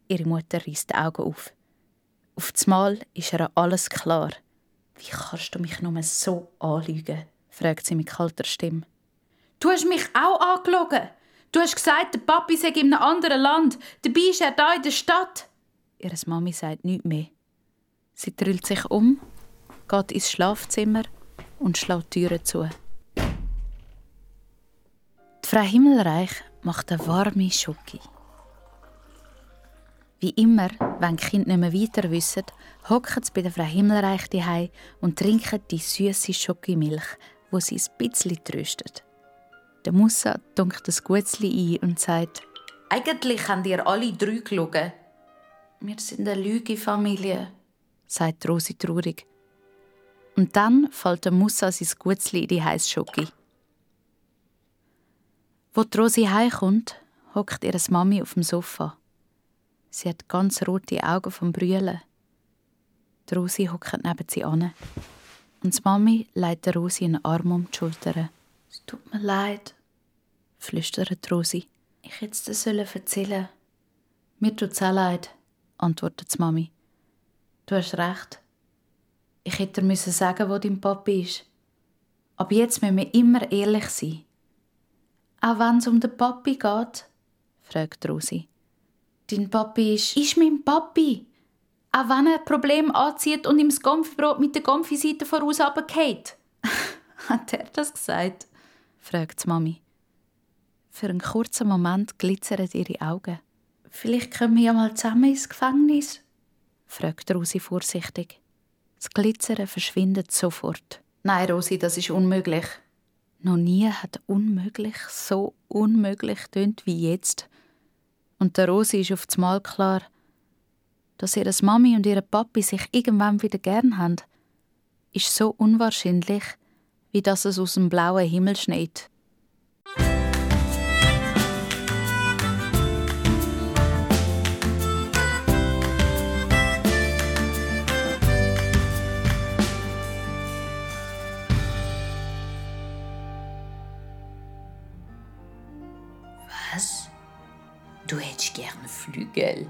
Ihre Mutter reißt die Augen auf. Auf Mal ist ihr alles klar. Wie kannst du mich nur so anlügen? Fragt sie mit kalter Stimme. Du hast mich auch angelogen. Du hast gesagt, der Papi sei in einem anderen Land. Dabei ist er da in der Stadt. Ihre Mami sagt nichts mehr. Sie drüllt sich um, geht ins Schlafzimmer und schlägt die Türen zu. Die Frau Himmelreich macht eine warme Schoki. Wie immer, wenn die Kinder nicht mehr weiter wissen, hocken sie bei der Frau Himmelreich daheim und trinken die süße Schokimilch, wo sie ein bisschen tröstet. Der Musa dunkt das Gutzli ein und sagt, Eigentlich haben ihr alle drei gelogen. Wir sind eine Lüge-Familie, sagt Rosi traurig. Und dann fällt der Musa sein Gutzli in die heiße Schoki. Wo die Rosi heimkommt, hockt ihre Mami auf dem Sofa. Sie hat ganz rote Augen vom Brüllen. Die Rosi hockt neben sie an. Und die Mami legt Rosi einen Arm um die Schulter. Es tut mir leid, flüstert Rosi. Ich hätte es dir erzählen Mir tut es auch leid, antwortet die Mami. Du hast recht. Ich hätte dir sagen wo dein Papi ist. Aber jetzt müssen wir immer ehrlich sein. Auch wenn es um den Papi geht, fragt Rosi. Dein Papi ist... Ist mein Papi. Auch wenn er Problem anzieht und ihm das Gomfibrot mit der Gomfiseite voraus runtergeht. [LAUGHS] Hat er das gesagt? fragt die Mami. Für einen kurzen Moment glitzern ihre Augen. Vielleicht kommen wir ja mal zusammen ins Gefängnis, fragt Rosi vorsichtig. Das Glitzern verschwindet sofort. Nein, Rosi, das ist unmöglich. Noch nie hat unmöglich so unmöglich tönt wie jetzt. Und der Rosi ist auf Mal klar, dass ihre Mami und ihre Papi sich irgendwann wieder gern haben, ist so unwahrscheinlich, wie dass es aus dem blauen Himmel schneit. Was? Du hättest gerne Flügel?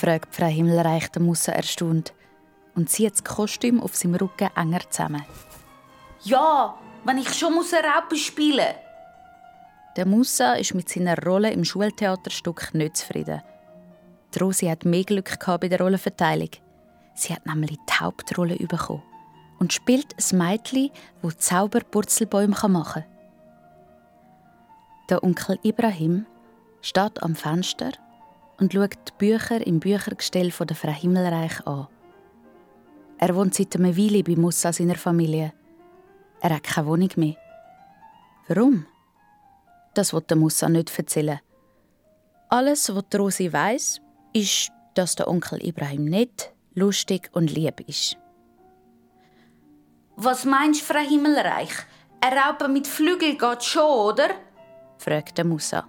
Fragt Frau Himmelreich der Musse erstaunt und zieht das Kostüm auf seinem Rücken enger zusammen. Ja, wenn ich schon muss Raupe spielen Der Musa ist mit seiner Rolle im Schultheaterstück nicht zufrieden. Die Rosi hat mehr Glück bei der Rollenverteilung. Sie hat nämlich die Hauptrolle bekommen und spielt ein Mädchen, das Zauberpurzelbäume machen kann. Der Onkel Ibrahim steht am Fenster und schaut die Bücher im Büchergestell von der Frau Himmelreich an. Er wohnt seit einer Weile bei Musa seiner Familie. Er hat keine Wohnung mehr. Warum? Das wird der Musa nicht erzählen. Alles, was Rosi weiß, ist, dass der Onkel Ibrahim nett, lustig und lieb ist. Was meinst du, Frau Himmelreich? Ein Raupe mit Flügel geht schon, oder? fragt der Musa.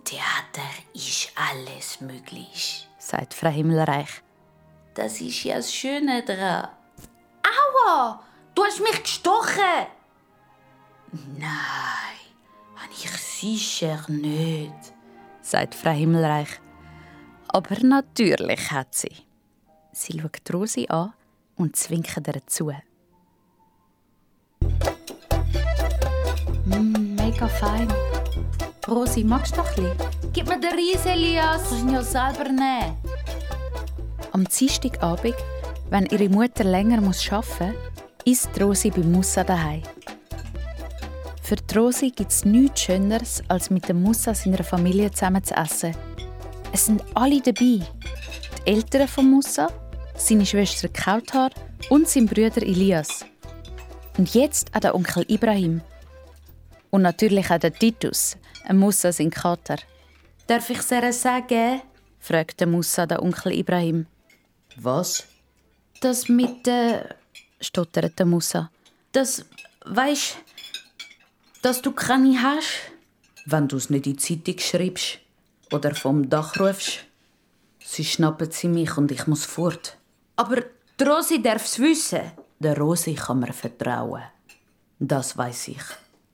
Im Theater ist alles möglich, sagt Frau Himmelreich. Das ist ja das Schöne daran. Aua! Du hast mich gestochen! Nein, habe ich sicher nicht, sagt Frau Himmelreich. Aber natürlich hat sie. Sie schaut Rosi an und zwinkt ihr zu. Mm, mega fein. Rosi, magst du noch ein bisschen? Gib mir den Reis, Elias. Kannst ihn ja selber nehmen. Am Dienstagabend, wenn ihre Mutter länger arbeiten muss, isst Rosi bei Musa daheim. Für die Rosi gibt es nichts Schöneres, als mit dem Musa seiner Familie zusammen zu essen. Es sind alle dabei. Die Eltern von Musa, seine Schwester Kauthar und sein Bruder Elias. Und jetzt auch der Onkel Ibrahim. Und natürlich auch der Titus, Musa sein Kater. Darf ich sehr sagen? fragte Musa der Onkel Ibrahim. Was? Das mit der. Äh, stotterte Musa. Das. weisst dass du keine hast? Wenn du es nicht in die Zeitung schreibst oder vom Dach rufst, sie schnappen sie mich und ich muss fort. Aber die Rosi darf es wissen. Der Rosi kann mir vertrauen. Das weiß ich,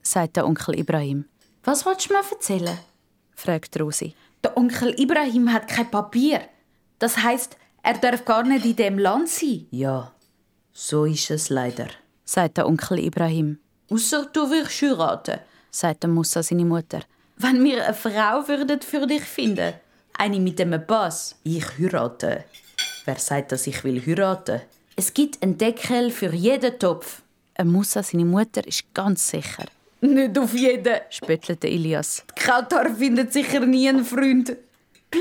sagt der Onkel Ibrahim. Was willst du mir erzählen? fragt Rosi. Der Onkel Ibrahim hat kein Papier. Das heißt, er darf gar nicht in dem Land sein. Ja, so ist es leider, sagt der Onkel Ibrahim. Ausser du wirst heiraten, sagt der Musa seine Mutter. Wenn wir eine Frau würden für dich finden, eine mit einem Pass. Ich heirate. Wer sagt, dass ich will heiraten? Es gibt einen Deckel für jeden Topf. Ein Musa, seine Mutter, ist ganz sicher. Nicht auf jeden, spöttelte Elias. Die Kautar findet sicher nie einen Freund. Bla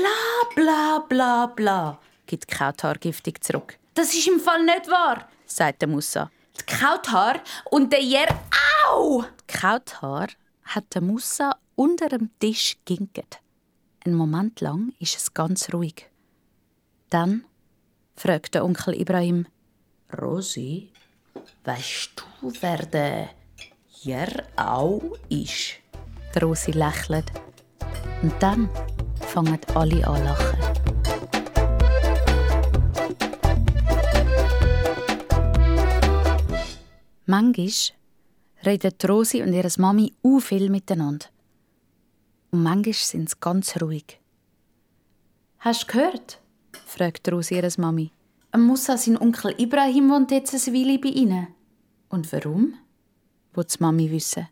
bla bla bla, gibt Kautar giftig zurück. Das ist im Fall nicht wahr, sagt der Musa. Die Kautar und der Jer. Au! Die Kautar hat der Musa unter dem Tisch ginket. Ein Moment lang ist es ganz ruhig. Dann fragt der Onkel Ibrahim: Rosi, weißt du, wer der Jer auch ist? Die Rosi lächelt. Und dann fangen alle an lachen. Manchmal reden Rosi und ihre Mami u viel miteinander. Und manchmal sind sie ganz ruhig. Hast du gehört? fragt Rosi ihre Mami. Musa, sein Onkel Ibrahim wohnt jetzt eine Weile bei ihnen. Und warum? Will die Mami wissen.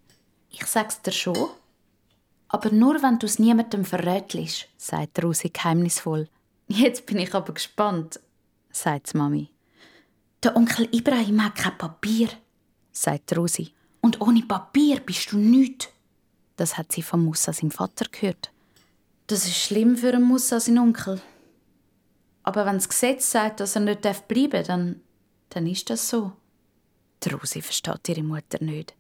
Ich sag's dir schon. Aber nur, wenn du es niemandem verrätst, sagt Rosi geheimnisvoll. Jetzt bin ich aber gespannt, sagt Mami. Der Onkel Ibrahim hat kein Papier, sagt Rosi. Und ohne Papier bist du nichts. Das hat sie von Musa, seinem Vater, gehört. Das ist schlimm für einen Musa, seinen Onkel. Aber wenn das Gesetz sagt, dass er nicht bleiben darf, dann, dann ist das so. Die Rosi versteht ihre Mutter nicht.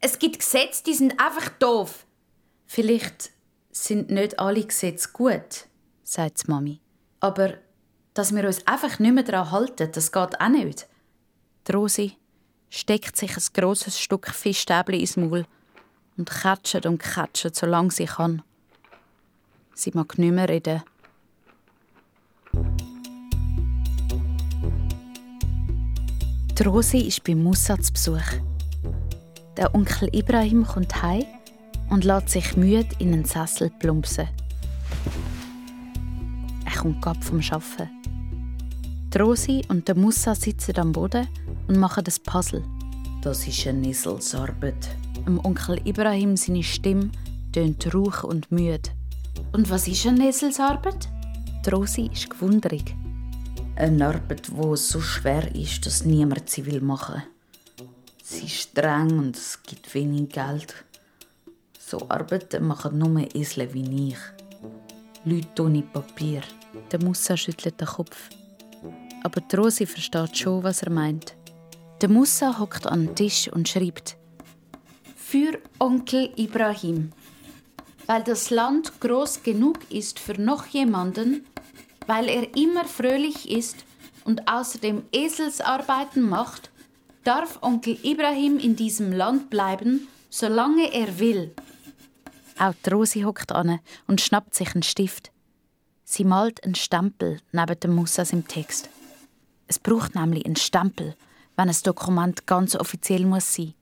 Es gibt Gesetze, die sind einfach doof. Vielleicht sind nicht alle Gesetze gut, sagt die Mami. Aber Dass wir uns einfach nicht mehr daran halten, das geht auch nicht. Die Rosi steckt sich ein grosses Stück Fischstäbli ins Maul und katscht und katscht, solange sie kann. Sie mag nicht mehr reden. Die Rosi ist bei Musa zu Besuch. Der Onkel Ibrahim kommt heim und lässt sich müde in einen Sessel plumpsen. Er kommt gerade vom Arbeiten. Die Rosi und der Musa sitzen am Boden und machen das Puzzle. Das ist eine Eselsarbeit. Dem Onkel Ibrahim seine Stimme tönt rauch und müde. Und was ist eine Eselsarbeit? Die Rosi ist gewundrig. Eine Arbeit, die so schwer ist, dass niemand sie will machen. Sie ist streng und es gibt wenig Geld. So Arbeiten machen nur Esel wie ich. Leute ohne Papier. Der Musa schüttelt den Kopf. Aber die Rosi versteht schon, was er meint. Der Musa hockt an den Tisch und schreibt: Für Onkel Ibrahim. Weil das Land groß genug ist für noch jemanden, weil er immer fröhlich ist und außerdem Eselsarbeiten macht, darf Onkel Ibrahim in diesem Land bleiben, solange er will. Auch die Rosi hockt an und schnappt sich einen Stift. Sie malt einen Stempel neben dem Mussas im Text. Es braucht nämlich einen Stempel, wenn ein Dokument ganz offiziell muss sein.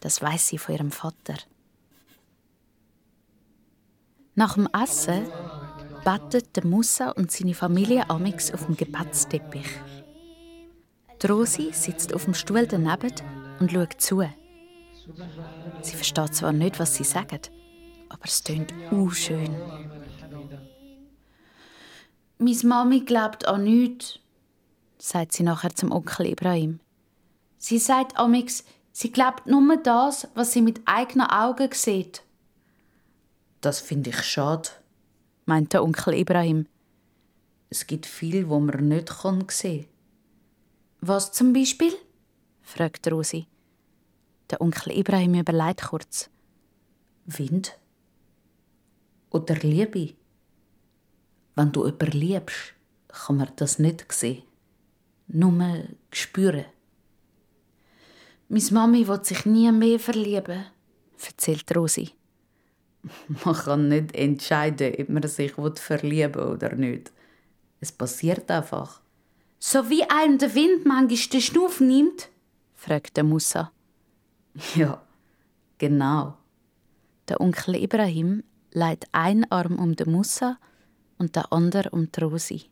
Das weiß sie von ihrem Vater. Nach dem Essen der Musa und seine Familie amix auf dem Gebetsteppich. Rosi sitzt auf dem Stuhl daneben und schaut zu. Sie versteht zwar nicht, was sie sagen, aber es tönt schön. Mis Mami glaubt an nichts, sagt sie nachher zum Onkel Ibrahim. Sie sagt amix, sie glaubt nur das, was sie mit eigenen Augen sieht. Das finde ich schade, meint der Onkel Ibrahim. Es gibt viel, wo man nicht sehen kann. Was zum Beispiel? fragt Rosi. Der Onkel Ibrahim überlegt kurz. Wind? Oder Liebe? Wenn du jemanden liebst, kann man das nicht sehen. Nur spüren. Meine Mami will sich nie mehr verlieben, erzählt Rosi. [LAUGHS] Man kann nicht entscheiden, ob man sich verlieben will oder nicht. Es passiert einfach. So wie einem der Wind manchmal den Schnuff nimmt? fragt der Musa. [LAUGHS] Ja, genau. Der Onkel Ibrahim legt einen Arm um den Musa und der andere um die Rosi.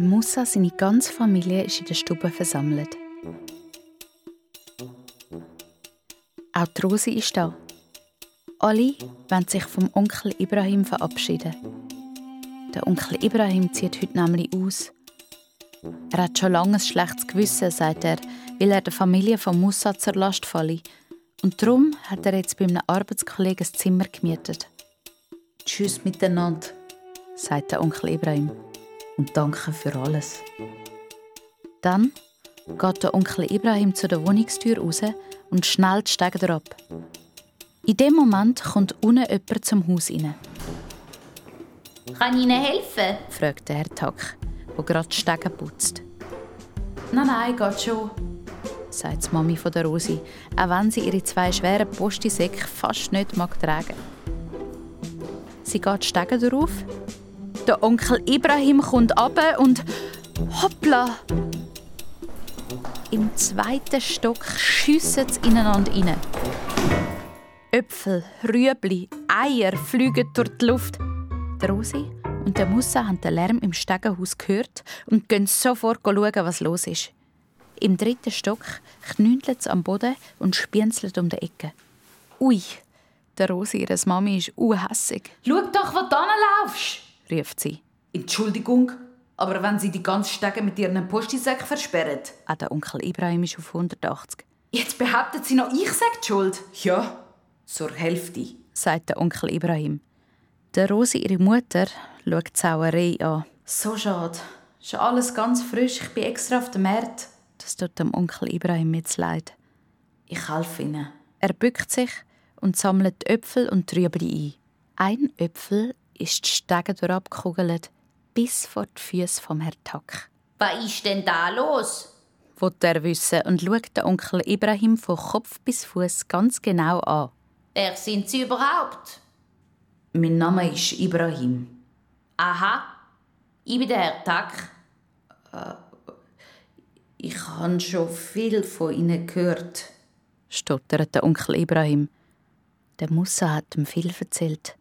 Musa, seine ganze Familie, ist in der Stube versammelt. Auch die Rosi ist da. Alle wollen sich vom Onkel Ibrahim verabschieden. Der Onkel Ibrahim zieht heute nämlich aus. Er hat schon lange ein schlechtes Gewissen, sagt er, weil er der Familie von Musa zur Last falle. Und darum hat er jetzt bei einem Arbeitskollegen ein Zimmer gemietet. Tschüss miteinander, sagt der Onkel Ibrahim. Und danke für alles. Dann geht der Onkel Ibrahim zu der Wohnungstür raus und schnell steigt er ab. In dem Moment kommt unten jemand zum Haus rein. Kann ich Ihnen helfen? fragt der Herr Tack, der gerade die Stege putzt. Nein, nein, geht schon, sagt die Mami von der Rosi, auch wenn sie ihre zwei schweren Postisäcke fast nicht mag tragen Sie geht die Stege darauf. Der Onkel Ibrahim kommt ab und hoppla! Im zweiten Stock schiessen sie ineinander rein. Äpfel, Rüebli, Eier fliegen durch die Luft. Der Rosi und der Musa haben den Lärm im Stegenhaus gehört und gehen sofort schauen, was los ist. Im dritten Stock knündelt sie am Boden und spienzelt um die Ecke. Ui, der Rosi, ihre Mami, ist unhässig. Schau doch, wo du laufst, ruft sie. Entschuldigung, aber wenn sie die ganze Stege mit ihren Postisäck versperren? Auch der Onkel Ibrahim ist auf 180. Jetzt behauptet sie noch, ich sage die Schuld. Ja, zur Hälfte, sagt der Onkel Ibrahim. Der Rosi, ihre Mutter, schaut die Sauerei an. So schade. Schon alles ganz frisch. Ich bin extra auf dem Markt. Das tut dem Onkel Ibrahim jetzt leid. Ich helfe ihnen. Er bückt sich und sammelt Äpfel und Trübli ein. Ein Äpfel ist die Stege durchabgekugelt, bis vor die Füße vom Herrn Tack. Was ist denn da los? Wollte er wissen und schaut den Onkel Ibrahim von Kopf bis Fuß ganz genau an. Wer sind Sie überhaupt? Mein Name ist Ibrahim. Aha, ich bin der Herr Tack. Ich habe schon viel von Ihnen gehört. stottert der Onkel Ibrahim. Der Musa hat ihm viel erzählt.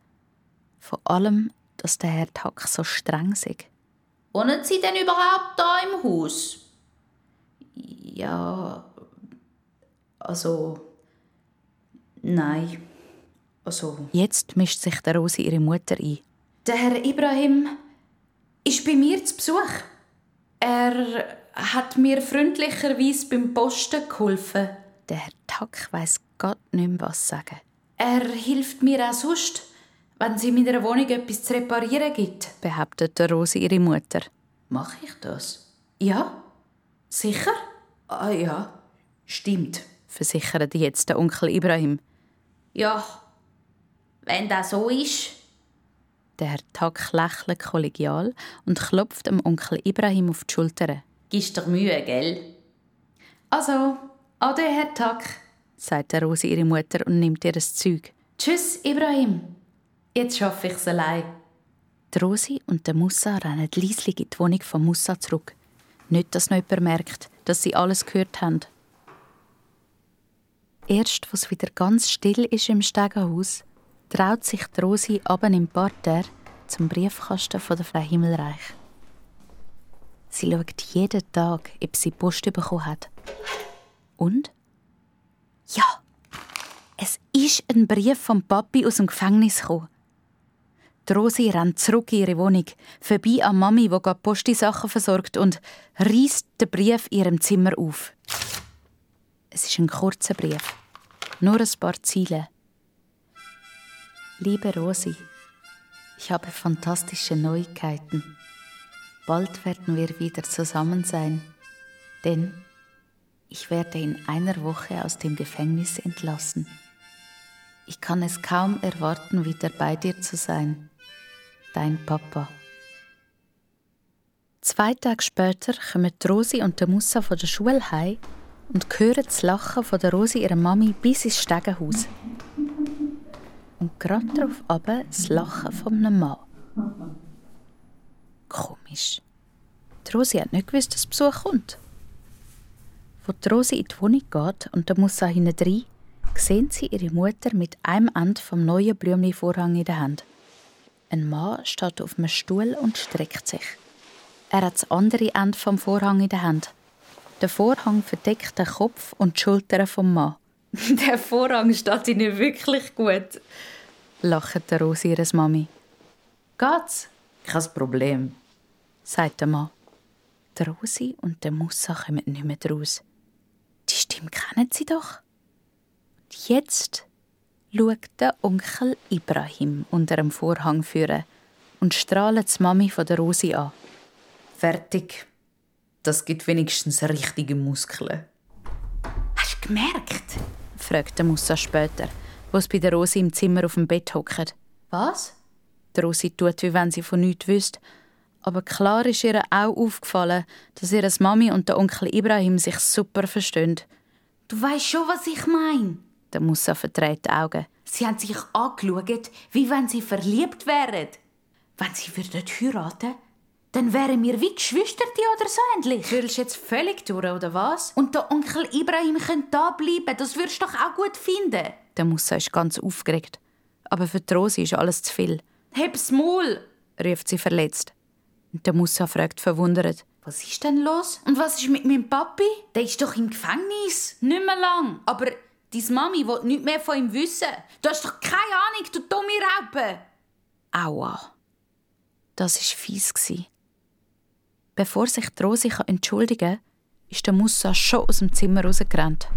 Vor allem, dass der Herr Tack so streng sei. Wohnen Sie denn überhaupt da im Haus? Ja, also. Nein. Also. Jetzt mischt sich der Rosi ihre Mutter ein. Der Herr Ibrahim ist bei mir zu Besuch. Er hat mir freundlicherweise beim Posten geholfen. Der Herr Tack weiss Gott nicht mehr, was sagen. Er hilft mir auch sonst, wenn es in meiner Wohnung etwas zu reparieren gibt. behauptet der Rosi ihre Mutter. Mache ich das? Ja? Sicher? Ah ja, stimmt. Versichert jetzt der Onkel Ibrahim. Ja, wenn das so ist. Der Herr Tack lächelt kollegial und klopft dem Onkel Ibrahim auf die Schulter. Gibst dir Mühe, gell? Also, ade, Herr Tack. sagt der Rosi ihre Mutter und nimmt ihr das Zeug. Tschüss, Ibrahim. Jetzt schaffe ich's allein. Die Rosi und der Musa rennen leislich in die Wohnung von Musa zurück. Nicht, dass noch jemand merkt, dass sie alles gehört haben. Erst, was wieder ganz still ist im Stegenhaus, traut sich die Rosi aben im Parterre zum Briefkasten von der Frau Himmelreich. Sie schaut jeden Tag, ob sie Post bekommen hat. Und? Ja, es ist ein Brief vom Papi aus dem Gefängnis gekommen. Rosi rennt zurück in ihre Wohnung, vorbei an Mami, die gerade Posti-Sachen versorgt, und reißt den Brief in ihrem Zimmer auf. Es ist ein kurzer Brief. Nur ein paar Ziele. Liebe Rosi, ich habe fantastische Neuigkeiten. Bald werden wir wieder zusammen sein, denn ich werde in einer Woche aus dem Gefängnis entlassen. Ich kann es kaum erwarten, wieder bei dir zu sein. Dein Papa. Zwei Tage später kommen die Rosi und der Musa von der Schule heim und hören das Lachen von der Rosi ihrer Mami bis ins Stegenhaus. Und gerade darauf aber das Lachen von einem Mann. Komisch. Die Rosi hat nicht gewusst, dass Besuch kommt. Wo die Rosi in die Wohnung geht und der Musa hinein, sehen sie ihre Mutter mit einem Ende vom neuen Blümli-Vorhang in der Hand. Ein Mann steht auf einem Stuhl und streckt sich. Er hat das andere Ende vom Vorhang in der Hand. Der Vorhang verdeckt den Kopf und die Schultern vom Mann. [LAUGHS] Der Vorhang steht Ihnen wirklich gut. Lacht der Rosi ihres Mami, Geht's? Kein Problem. sagt der Mann. Der Rosi und der Musa kommen nicht mehr draus. Die Stimme kennen sie doch. Und jetzt schaut der Onkel Ibrahim unter dem Vorhang führen und strahlt die Mami von der Rosi an. Fertig. Das gibt wenigstens richtige Muskeln. Hast du gemerkt? fragt der Musa später, wo es bei der Rosi im Zimmer auf dem Bett hockt. Was? Die Rosi tut, wie wenn sie von nichts wüsste. Aber klar ist ihr auch aufgefallen, dass ihre Mami und der Onkel Ibrahim sich super verstehen. Du weißt schon, was ich meine. Der Musa verdreht die Augen. Sie haben sich angeschaut, wie wenn sie verliebt wären. Wenn sie würden heiraten, dann wären wir wie Geschwister oder so ähnlich. Fühlst du jetzt völlig durch, oder was? Und der Onkel Ibrahim könnte da bleiben. Das würdest du doch auch gut finden. Der Musa ist ganz aufgeregt. Aber für die Rosi ist alles zu viel, Heb's Maul. ruft sie verletzt. Und der Musa fragt verwundert. Was ist denn los? Und was ist mit meinem Papi? Der ist doch im Gefängnis. Nicht mehr lang. Aber deine Mami will nichts mehr von ihm wissen. Du hast doch keine Ahnung, du dumme Raupe. Aua. Das war fies. Bevor sich die Rosi entschuldigen kann, ist der Musa schon aus dem Zimmer rausgerannt.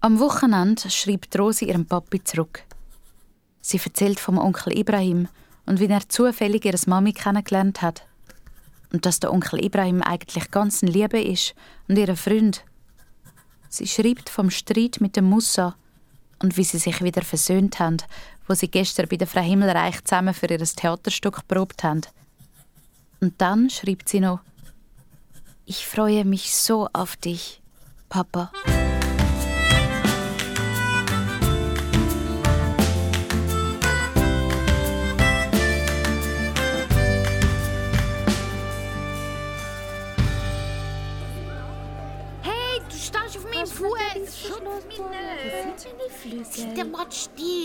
Am Wochenende schreibt Rosi ihrem Papi zurück. Sie erzählt vom Onkel Ibrahim und wie er zufällig ihre Mami kennengelernt hat. Und dass der Onkel Ibrahim eigentlich ganz ein Liebe ist und ihre Freund. Sie schreibt vom Streit mit dem Musa und wie sie sich wieder versöhnt haben, wo sie gestern bei der Frau Himmelreich zusammen für ihr Theaterstück geprobt haben. Und dann schreibt sie noch: Ich freue mich so auf dich, Papa.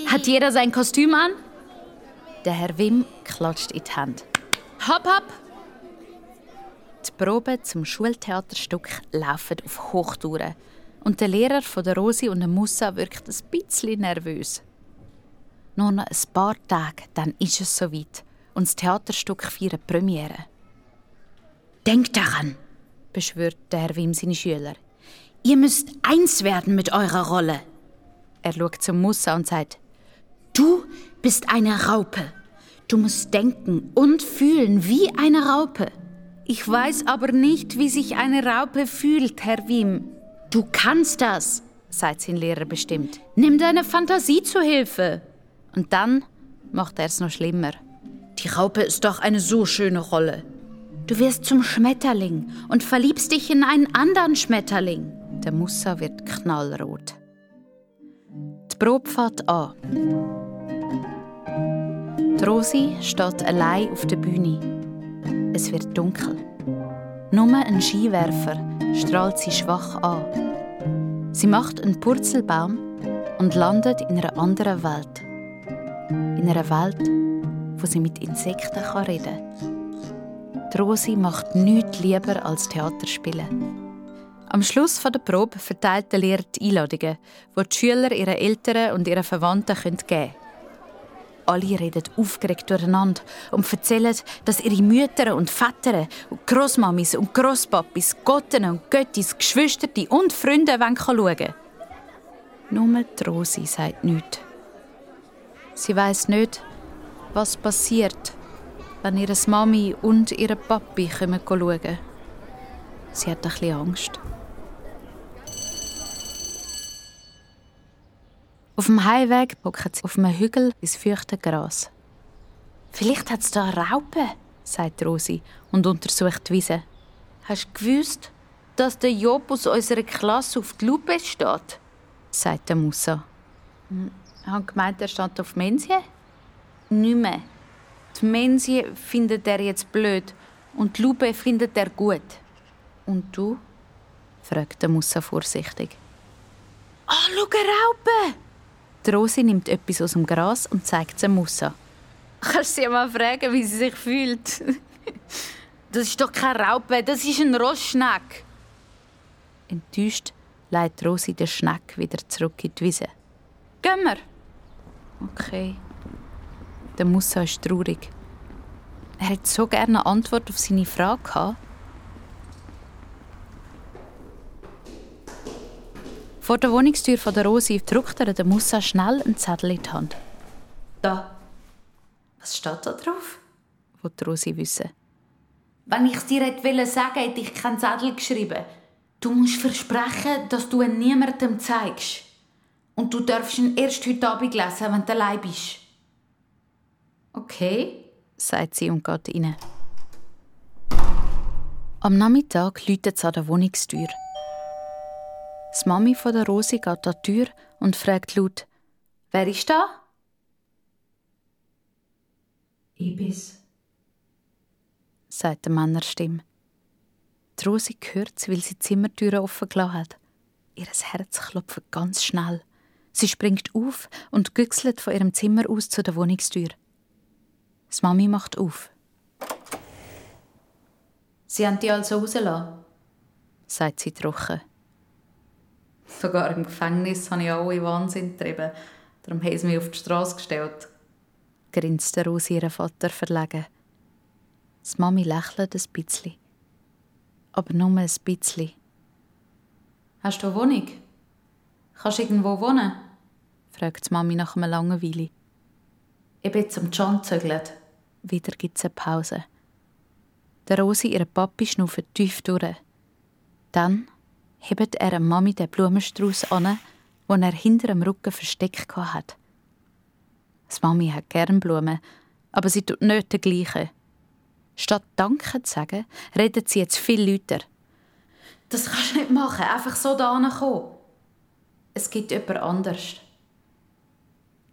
Hat jeder sein Kostüm an? Der Herr Wim klatscht in die Hand. Hopp, hopp! Die Proben zum Schultheaterstück laufen auf Hochtouren. Und der Lehrer von der Rosi und der Musa wirkt ein bisschen nervös. Nur noch ein paar Tage, dann ist es soweit. Und das Theaterstück feiert Premiere. Denkt daran, beschwört der Herr Wim seine Schüler. Ihr müsst eins werden mit eurer Rolle. Er schaut zum Musa und sagt, du bist eine Raupe. Du musst denken und fühlen wie eine Raupe. Ich weiß aber nicht, wie sich eine Raupe fühlt, Herr Wim. Du kannst das, sagt sein Lehrer bestimmt. Nimm deine Fantasie zu Hilfe. Und dann macht er es noch schlimmer. Die Raupe ist doch eine so schöne Rolle. Du wirst zum Schmetterling und verliebst dich in einen anderen Schmetterling. Der Musa wird knallrot. Die Probe fängt an. Die Rosi steht allein auf der Bühne. Es wird dunkel. Nur ein Skiwerfer strahlt sie schwach an. Sie macht einen Purzelbaum und landet in einer anderen Welt. In einer Welt, wo sie mit Insekten reden kann. Die Rosi macht nichts lieber als Theater spielen. Am Schluss der Probe verteilt der Lehrer die Einladungen, die die Schüler ihren Eltern und ihren Verwandten geben können. Alle reden aufgeregt durcheinander und erzählen, dass ihre Mütter und Väter Großmamis und Großpapis, Gotten und Göttis, Geschwister und Freunde schauen wollen. Nur die Rosi sagt nichts. Sie weiß nicht, was passiert, wenn ihre Mami und ihre Papi kommen schauen. Sie hat ein bisschen Angst. Auf dem Heimweg hockt sie auf einem Hügel ins feuchte Gras. Vielleicht hat es da Raupe, sagt Rosi und untersucht die Wiese. Hast du gewusst, dass der Job aus unserer Klasse auf die Lupe steht? sagt der Musa. Hm, ich habe gemeint, er steht auf Mensie. Nicht mehr. Die Mensie findet er jetzt blöd und die Lupe findet er gut. Und du? fragt der Musa vorsichtig. Ah, oh, schau, eine Raupe! Die Rosi nimmt etwas aus dem Gras und zeigt es Musa. Kannst du sie mal fragen, wie sie sich fühlt? das ist doch kein Raupe, das ist ein Rossschneck. Enttäuscht leitet Rosi den Schneck wieder zurück in die Wiese. Gehen wir. Okay. Der Musa ist traurig. Er hätte so gerne eine Antwort auf seine Frage gehabt. Vor der Wohnungstür von der Rosi drückt er der Musa schnell einen Zettel in die Hand. Da. Was steht da drauf? Wollte Rosi wissen. Wenn ich es dir hätte sagen hätte ich keinen Zettel geschrieben. Du musst versprechen, dass du ihn niemandem zeigst. Und du darfst ihn erst heute Abend lesen, wenn du allein bist. Okay, sagt sie und geht rein. Am Nachmittag läutet es an der Wohnungstür. Die Mami von der Rosi geht an die Tür und fragt laut: Wer ist da? Ich bin's, sagt die Männerstimme. Die Rosi hört weil sie die Zimmertüre offen gelassen hat. Ihr Herz klopft ganz schnell. Sie springt auf und güchselt von ihrem Zimmer aus zu der Wohnungstür. Die Mami macht auf. Sie haben die also rausgelassen? sagt sie trocken. Sogar im Gefängnis habe ich alle Wahnsinn getrieben. Darum haben sie mich auf die Straße gestellt. Grinste Rosi ihren Vater verlegen. Die Mami lächelt ein bisschen. Aber nur ein bisschen. Hast du eine Wohnung? Kannst du irgendwo wohnen? fragt die Mami nach einer langen Weile. Ich bin zum John gezögert. wieder gibt es eine Pause. Der Rosi, ihre Papi, schnauft tief durch. Dann hebt er der Mami den Blumenstrauß an, den er hinter dem Rücken versteckt hat. Das Mami hat gern Blumen, aber sie tut nicht den gleichen. Statt Danke zu sagen, redet sie jetzt viel lauter. Das kannst du nicht machen, einfach so da kommen. Es gibt jemand anders.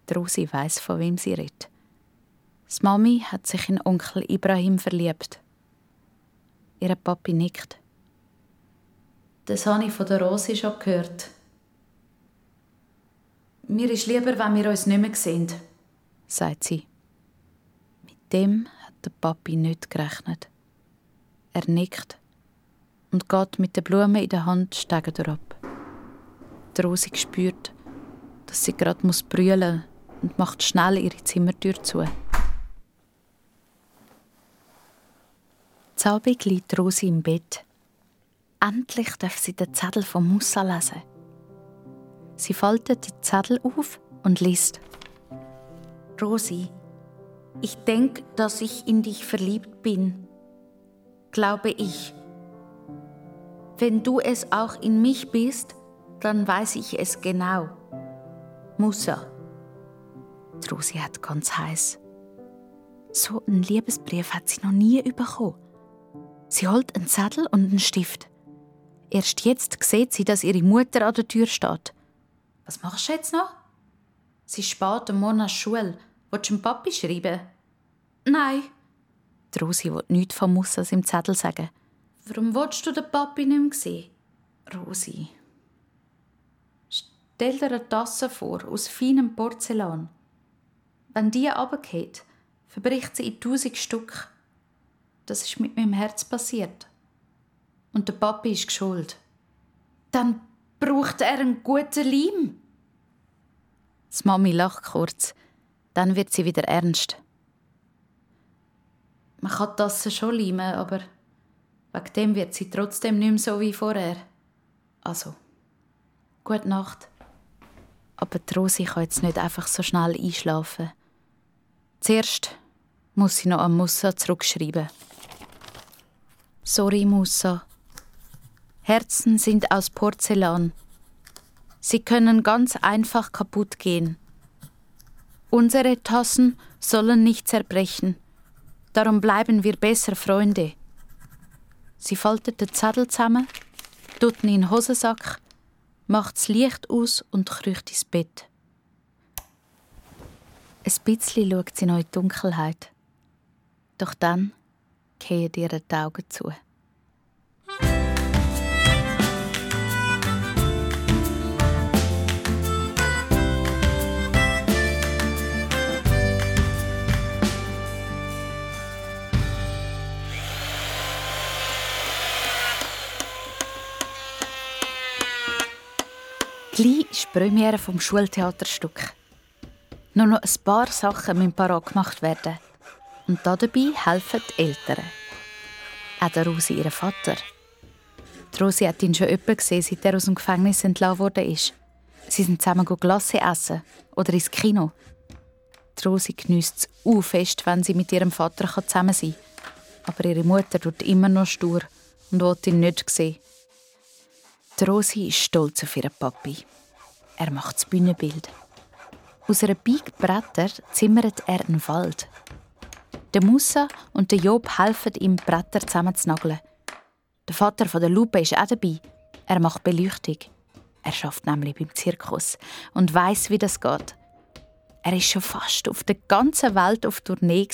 Die Rosi weiss, von wem sie redet. Das Mami hat sich in Onkel Ibrahim verliebt. Ihre Papi nickt. Das habe ich von der Rosi schon gehört. Mir ist lieber, wenn wir uns nicht mehr sehen, sagt sie. Mit dem hat der Papi nicht gerechnet. Er nickt und geht mit der Blume in der Hand steigen ab. Die Rosi spürt, dass sie gerade brüllen muss und macht schnell ihre Zimmertür zu. Zabig liegt Rosi im Bett. Endlich darf sie den Zettel von Musa lesen. Sie faltet die Zettel auf und liest. Rosi, ich denke, dass ich in dich verliebt bin. Glaube ich. Wenn du es auch in mich bist, dann weiß ich es genau. Musa. Rosi hat ganz heiß. So einen Liebesbrief hat sie noch nie bekommen. Sie holt einen Zettel und einen Stift. Erst jetzt sieht sie, dass ihre Mutter an der Tür steht. Was machst du jetzt noch? Sie ist spät am Morgen an Schule. Willst du dem Papi schreiben? Nein. Die Rosi will nichts von Mussas im Zettel sagen. Warum willst du den Papi nicht mehr sehen? Rosi. Stell dir eine Tasse vor, aus feinem Porzellan. Wenn die runtergeht, verbricht sie in tausend Stück. Das ist mit meinem Herz passiert. Und der Papi ist schuld. Dann braucht er einen guten Leim. Das Mami lacht kurz. Dann wird sie wieder ernst. Man kann Tasse schon leimen, aber wegen dem wird sie trotzdem nicht mehr so wie vorher. Also, gute Nacht. Aber die Rosi kann jetzt nicht einfach so schnell einschlafen. Zuerst muss sie noch an Musa zurückschreiben. Sorry, Musa. Herzen sind aus Porzellan. Sie können ganz einfach kaputt gehen. Unsere Tassen sollen nicht zerbrechen. Darum bleiben wir besser Freunde. Sie faltet den Zettel zusammen, tut ihn in den Hosensack, macht das Licht aus und kriecht ins Bett. Ein bisschen schaut sie noch in die Dunkelheit. Doch dann gehen ihr die Augen zu. Gleich ist die Premiere vom Schultheaterstück. Nur noch ein paar Sachen müssen parat gemacht werden. Und dabei helfen die Eltern. Auch der Rosi, ihr Vater. Die Rosi hat ihn schon öppe gesehen, seit er aus dem Gefängnis entlassen wurde. Sie sind zusammen Glasse essen oder ins Kino. Die Rosi geniesst es fest, wenn sie mit ihrem Vater zusammen sein kann. Aber ihre Mutter tut immer noch stur und will ihn nicht sehen. Die Rosi ist stolz auf ihren Papi. Er macht das Bühnenbild. Aus einer Big Bretter zimmert er einen Wald. Der Musa und der Job helfen ihm, Bretter zusammenzunageln. Der Vater von der Lupe ist auch dabei. Er macht Beleuchtung. Er schafft nämlich beim Zirkus und weiß, wie das geht. Er ist schon fast auf der ganzen Welt auf Tournee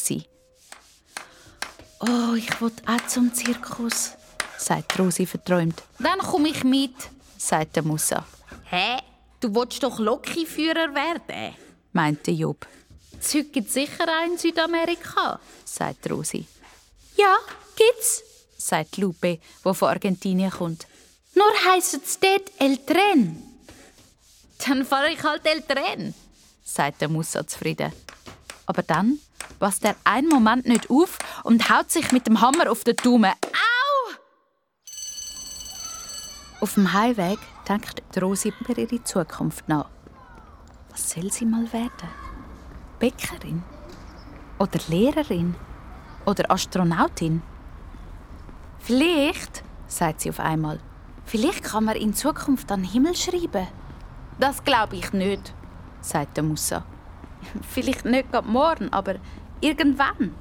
Oh, ich will auch zum Zirkus, sagt Rosi verträumt. Dann komme ich mit, sagt der Musa. Hä? Du willst doch Lokiführer werden, meinte Job. Zeug gibt sicher auch in Südamerika, sagt Rosi. Ja, gibt's, sagt Lupe, wo von Argentinien kommt. Nur heisst es dort El Tren. Dann fahre ich halt El Tren, sagt der Musa zufrieden. Aber dann passt er einen Moment nicht auf und haut sich mit dem Hammer auf den Daumen. Au! Auf dem Heimweg denkt Rosi über ihre Zukunft nach. Was soll sie mal werden? Bäckerin oder Lehrerin Oder Astronautin? Vielleicht, sagt sie auf einmal, vielleicht kann man in Zukunft an den Himmel schreiben. Das glaube ich nicht, sagt der Musa. [LAUGHS] Vielleicht nicht morgen, aber irgendwann.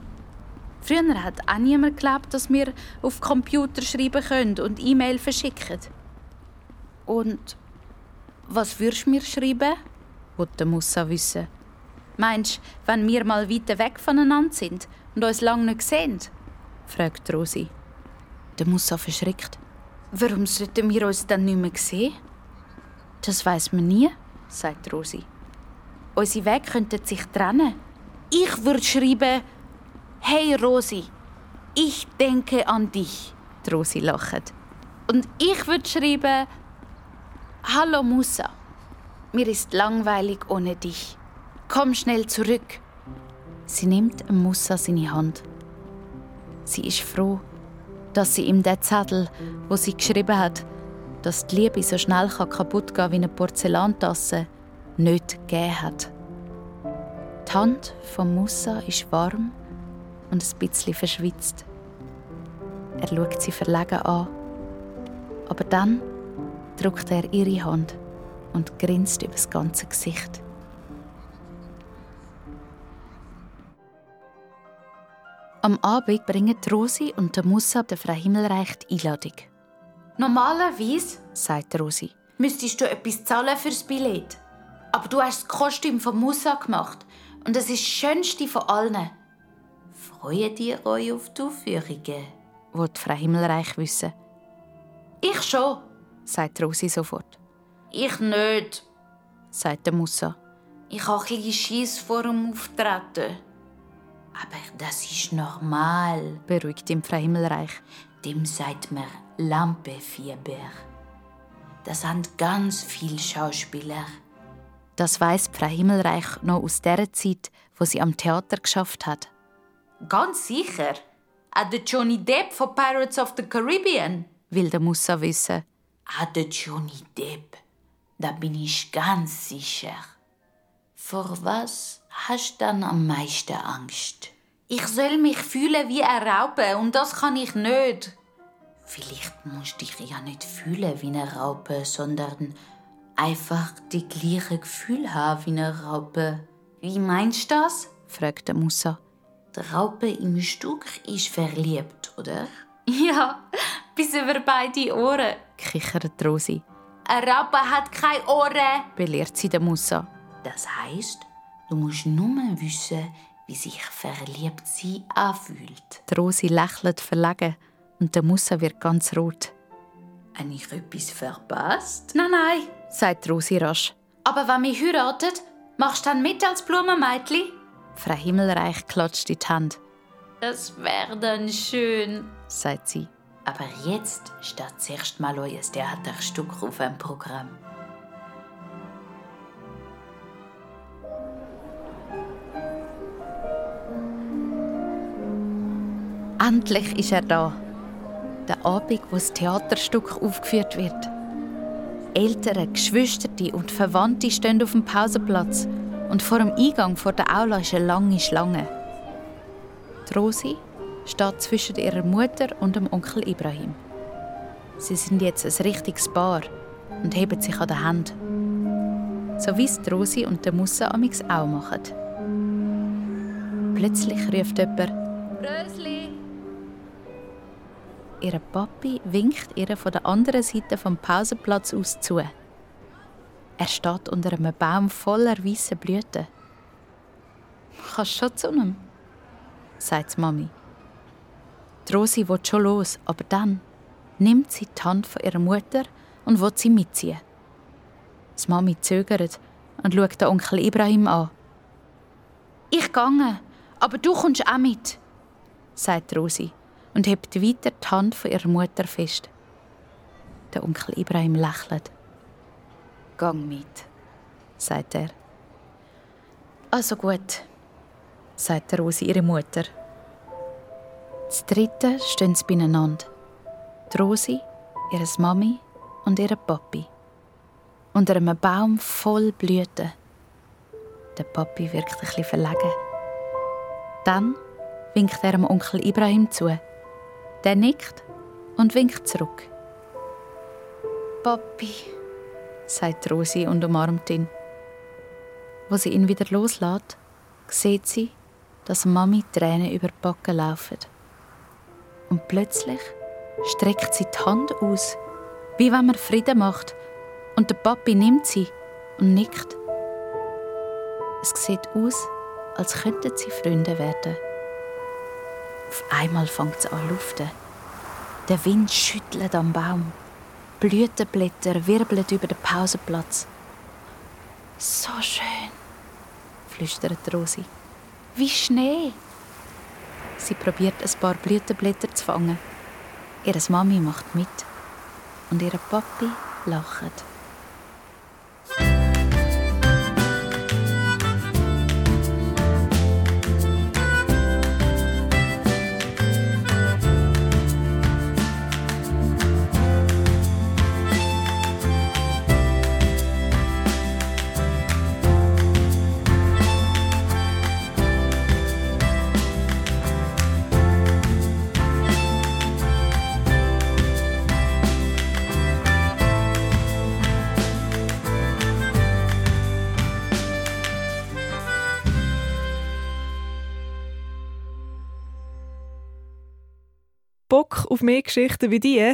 Früher hat auch niemand geglaubt, dass wir auf Computer schreiben können und E-Mail verschicken. Und was würdest du mir schreiben? wollte Musa wissen. Meinst du, wenn wir mal weiter weg voneinander sind und uns lange nicht sehen? fragt Rosi. Der Musa verschrickt. Warum sollten wir uns dann nicht mehr sehen? Das weiß man nie, sagt Rosi. Unsere Wege könnten sich trennen. Ich würde schreiben, Hey Rosi, ich denke an dich. Die Rosi lacht. Und ich würde schreiben, Hallo Musa, mir ist langweilig ohne dich. Komm schnell zurück. Sie nimmt Musa seine Hand. Sie ist froh, dass sie ihm den Zettel, wo sie geschrieben hat, dass die Liebe so schnell kaputt gehen wie eine Porzellantasse, nicht gegeben hat. Die Hand von Musa ist warm und ein bisschen verschwitzt. Er schaut sie verlegen an, aber dann drückt er ihre Hand und grinst über das ganze Gesicht. Am Abend bringen Rosi und der Musa der Frau Himmelreich die Einladung. Normalerweise, sagt Rosi, müsstest du etwas zahlen fürs Billett. Aber du hast das Kostüm von Musa gemacht und es ist das Schönste von allen. Freut ihr euch auf die Aufführungen? Wollt Frau Himmelreich wissen. Ich schon, sagt Rosi sofort. Ich nicht, sagt der Musa. Ich habe ein Schiss vor dem Auftreten. Aber das ist normal, beruhigt ihm Frau Himmelreich. Dem sagt man Lampefieber. Das sind ganz viele Schauspieler. Das weiß Frau Himmelreich noch aus der Zeit, wo sie am Theater geschafft hat. Ganz sicher. Auch der Johnny Depp von Pirates of the Caribbean. Will der Musa wissen. Der Johnny Depp. Da bin ich ganz sicher. Vor was hast du dann am meisten Angst? Ich soll mich fühlen wie ein Raupe und das kann ich nicht. Vielleicht musst du dich ja nicht fühlen wie eine Raupe, sondern einfach die gleiche Gefühl haben wie eine Raupe. Wie meinst du das? fragt der Musa. Die Raupe im Stück ist verliebt, oder? Ja, bis über beide Ohren, kichert Rosi. Eine Raupe hat keine Ohren, belehrt sie der Musa. Das heißt, du musst nur wissen, wie sich verliebt sie anfühlt. Die Rosi lächelt verlegen und der Musa wird ganz rot. Habe ich etwas verpasst? Nein, nein, sagt Rosi rasch. Aber wenn wir heiraten, machst du dann mit als Blumenmädchen? Frau Himmelreich klatscht in die Hand. Das wäre dann schön, sagt sie. Aber jetzt steht zuerst mal euer Theaterstück auf dem Programm. Endlich ist er da. Der Abend, wo das Theaterstück aufgeführt wird. Eltern, Geschwister und Verwandte stehen auf dem Pausenplatz und vor dem Eingang vor der Aula ist eine lange Schlange. Die Rosi steht zwischen ihrer Mutter und dem Onkel Ibrahim. Sie sind jetzt ein richtiges Paar und heben sich an der Hand. So wie es Rosi und der Musa amix auch machen. Plötzlich ruft jemand Rösli! Ihre Papi winkt ihr von der anderen Seite vom Pausenplatz aus zu. Er steht unter einem Baum voller weißer Blüten. Kannst schon zu ihm? sagt die Mami. Die Rosi will schon los, aber dann nimmt sie die Hand von ihrer Mutter und will sie mitziehen. Die Mami zögert und schaut den Onkel Ibrahim an. Ich gehe, aber du kommst auch mit, sagt Rosi und hebt weiter die Hand von ihrer Mutter fest. Der Onkel Ibrahim lächelt. Gang mit, sagt er. Also gut, sagt Rosi ihre Mutter. Das dritte stehen sie beieinander. Die Rosi, ihre Mami und ihre Papi. Unter einem Baum voll Blüten. Der Papi wirkt ein bisschen verlegen. Dann winkt er dem Onkel Ibrahim zu. Der nickt und winkt zurück. Papi, sagt Rosi und umarmt ihn. Wo sie ihn wieder loslässt, sieht sie, dass Mami Tränen über die Backen laufen. Und plötzlich streckt sie die Hand aus, wie wenn man Frieden macht, und der Papi nimmt sie und nickt. Es sieht aus, als könnten sie Freunde werden. Auf einmal fängt es an luften. Der Wind schüttelt am Baum. Blütenblätter wirbeln über den Pausenplatz. So schön, flüstert Rosi. Wie Schnee. Sie probiert ein paar Blütenblätter zu fangen. Ihre Mami macht mit und ihre Papi lacht. Auf mehr Geschichten wie die?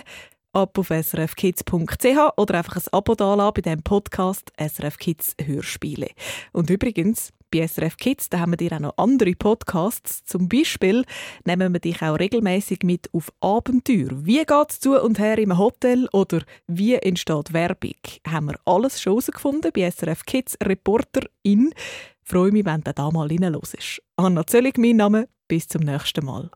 Ab auf srfkids.ch oder einfach ein Abo dalassen bei dem Podcast SRF Kids Hörspiele. Und übrigens, bei SRF Kids da haben wir dir auch noch andere Podcasts. Zum Beispiel nehmen wir dich auch regelmäßig mit auf Abenteuer. Wie geht es zu und her im Hotel oder wie entsteht Werbung? Haben wir alles schon herausgefunden bei SRF Kids Reporterin. Freue mich, wenn du da mal reinhörst. Anna Zöllig, mein Name. Bis zum nächsten Mal.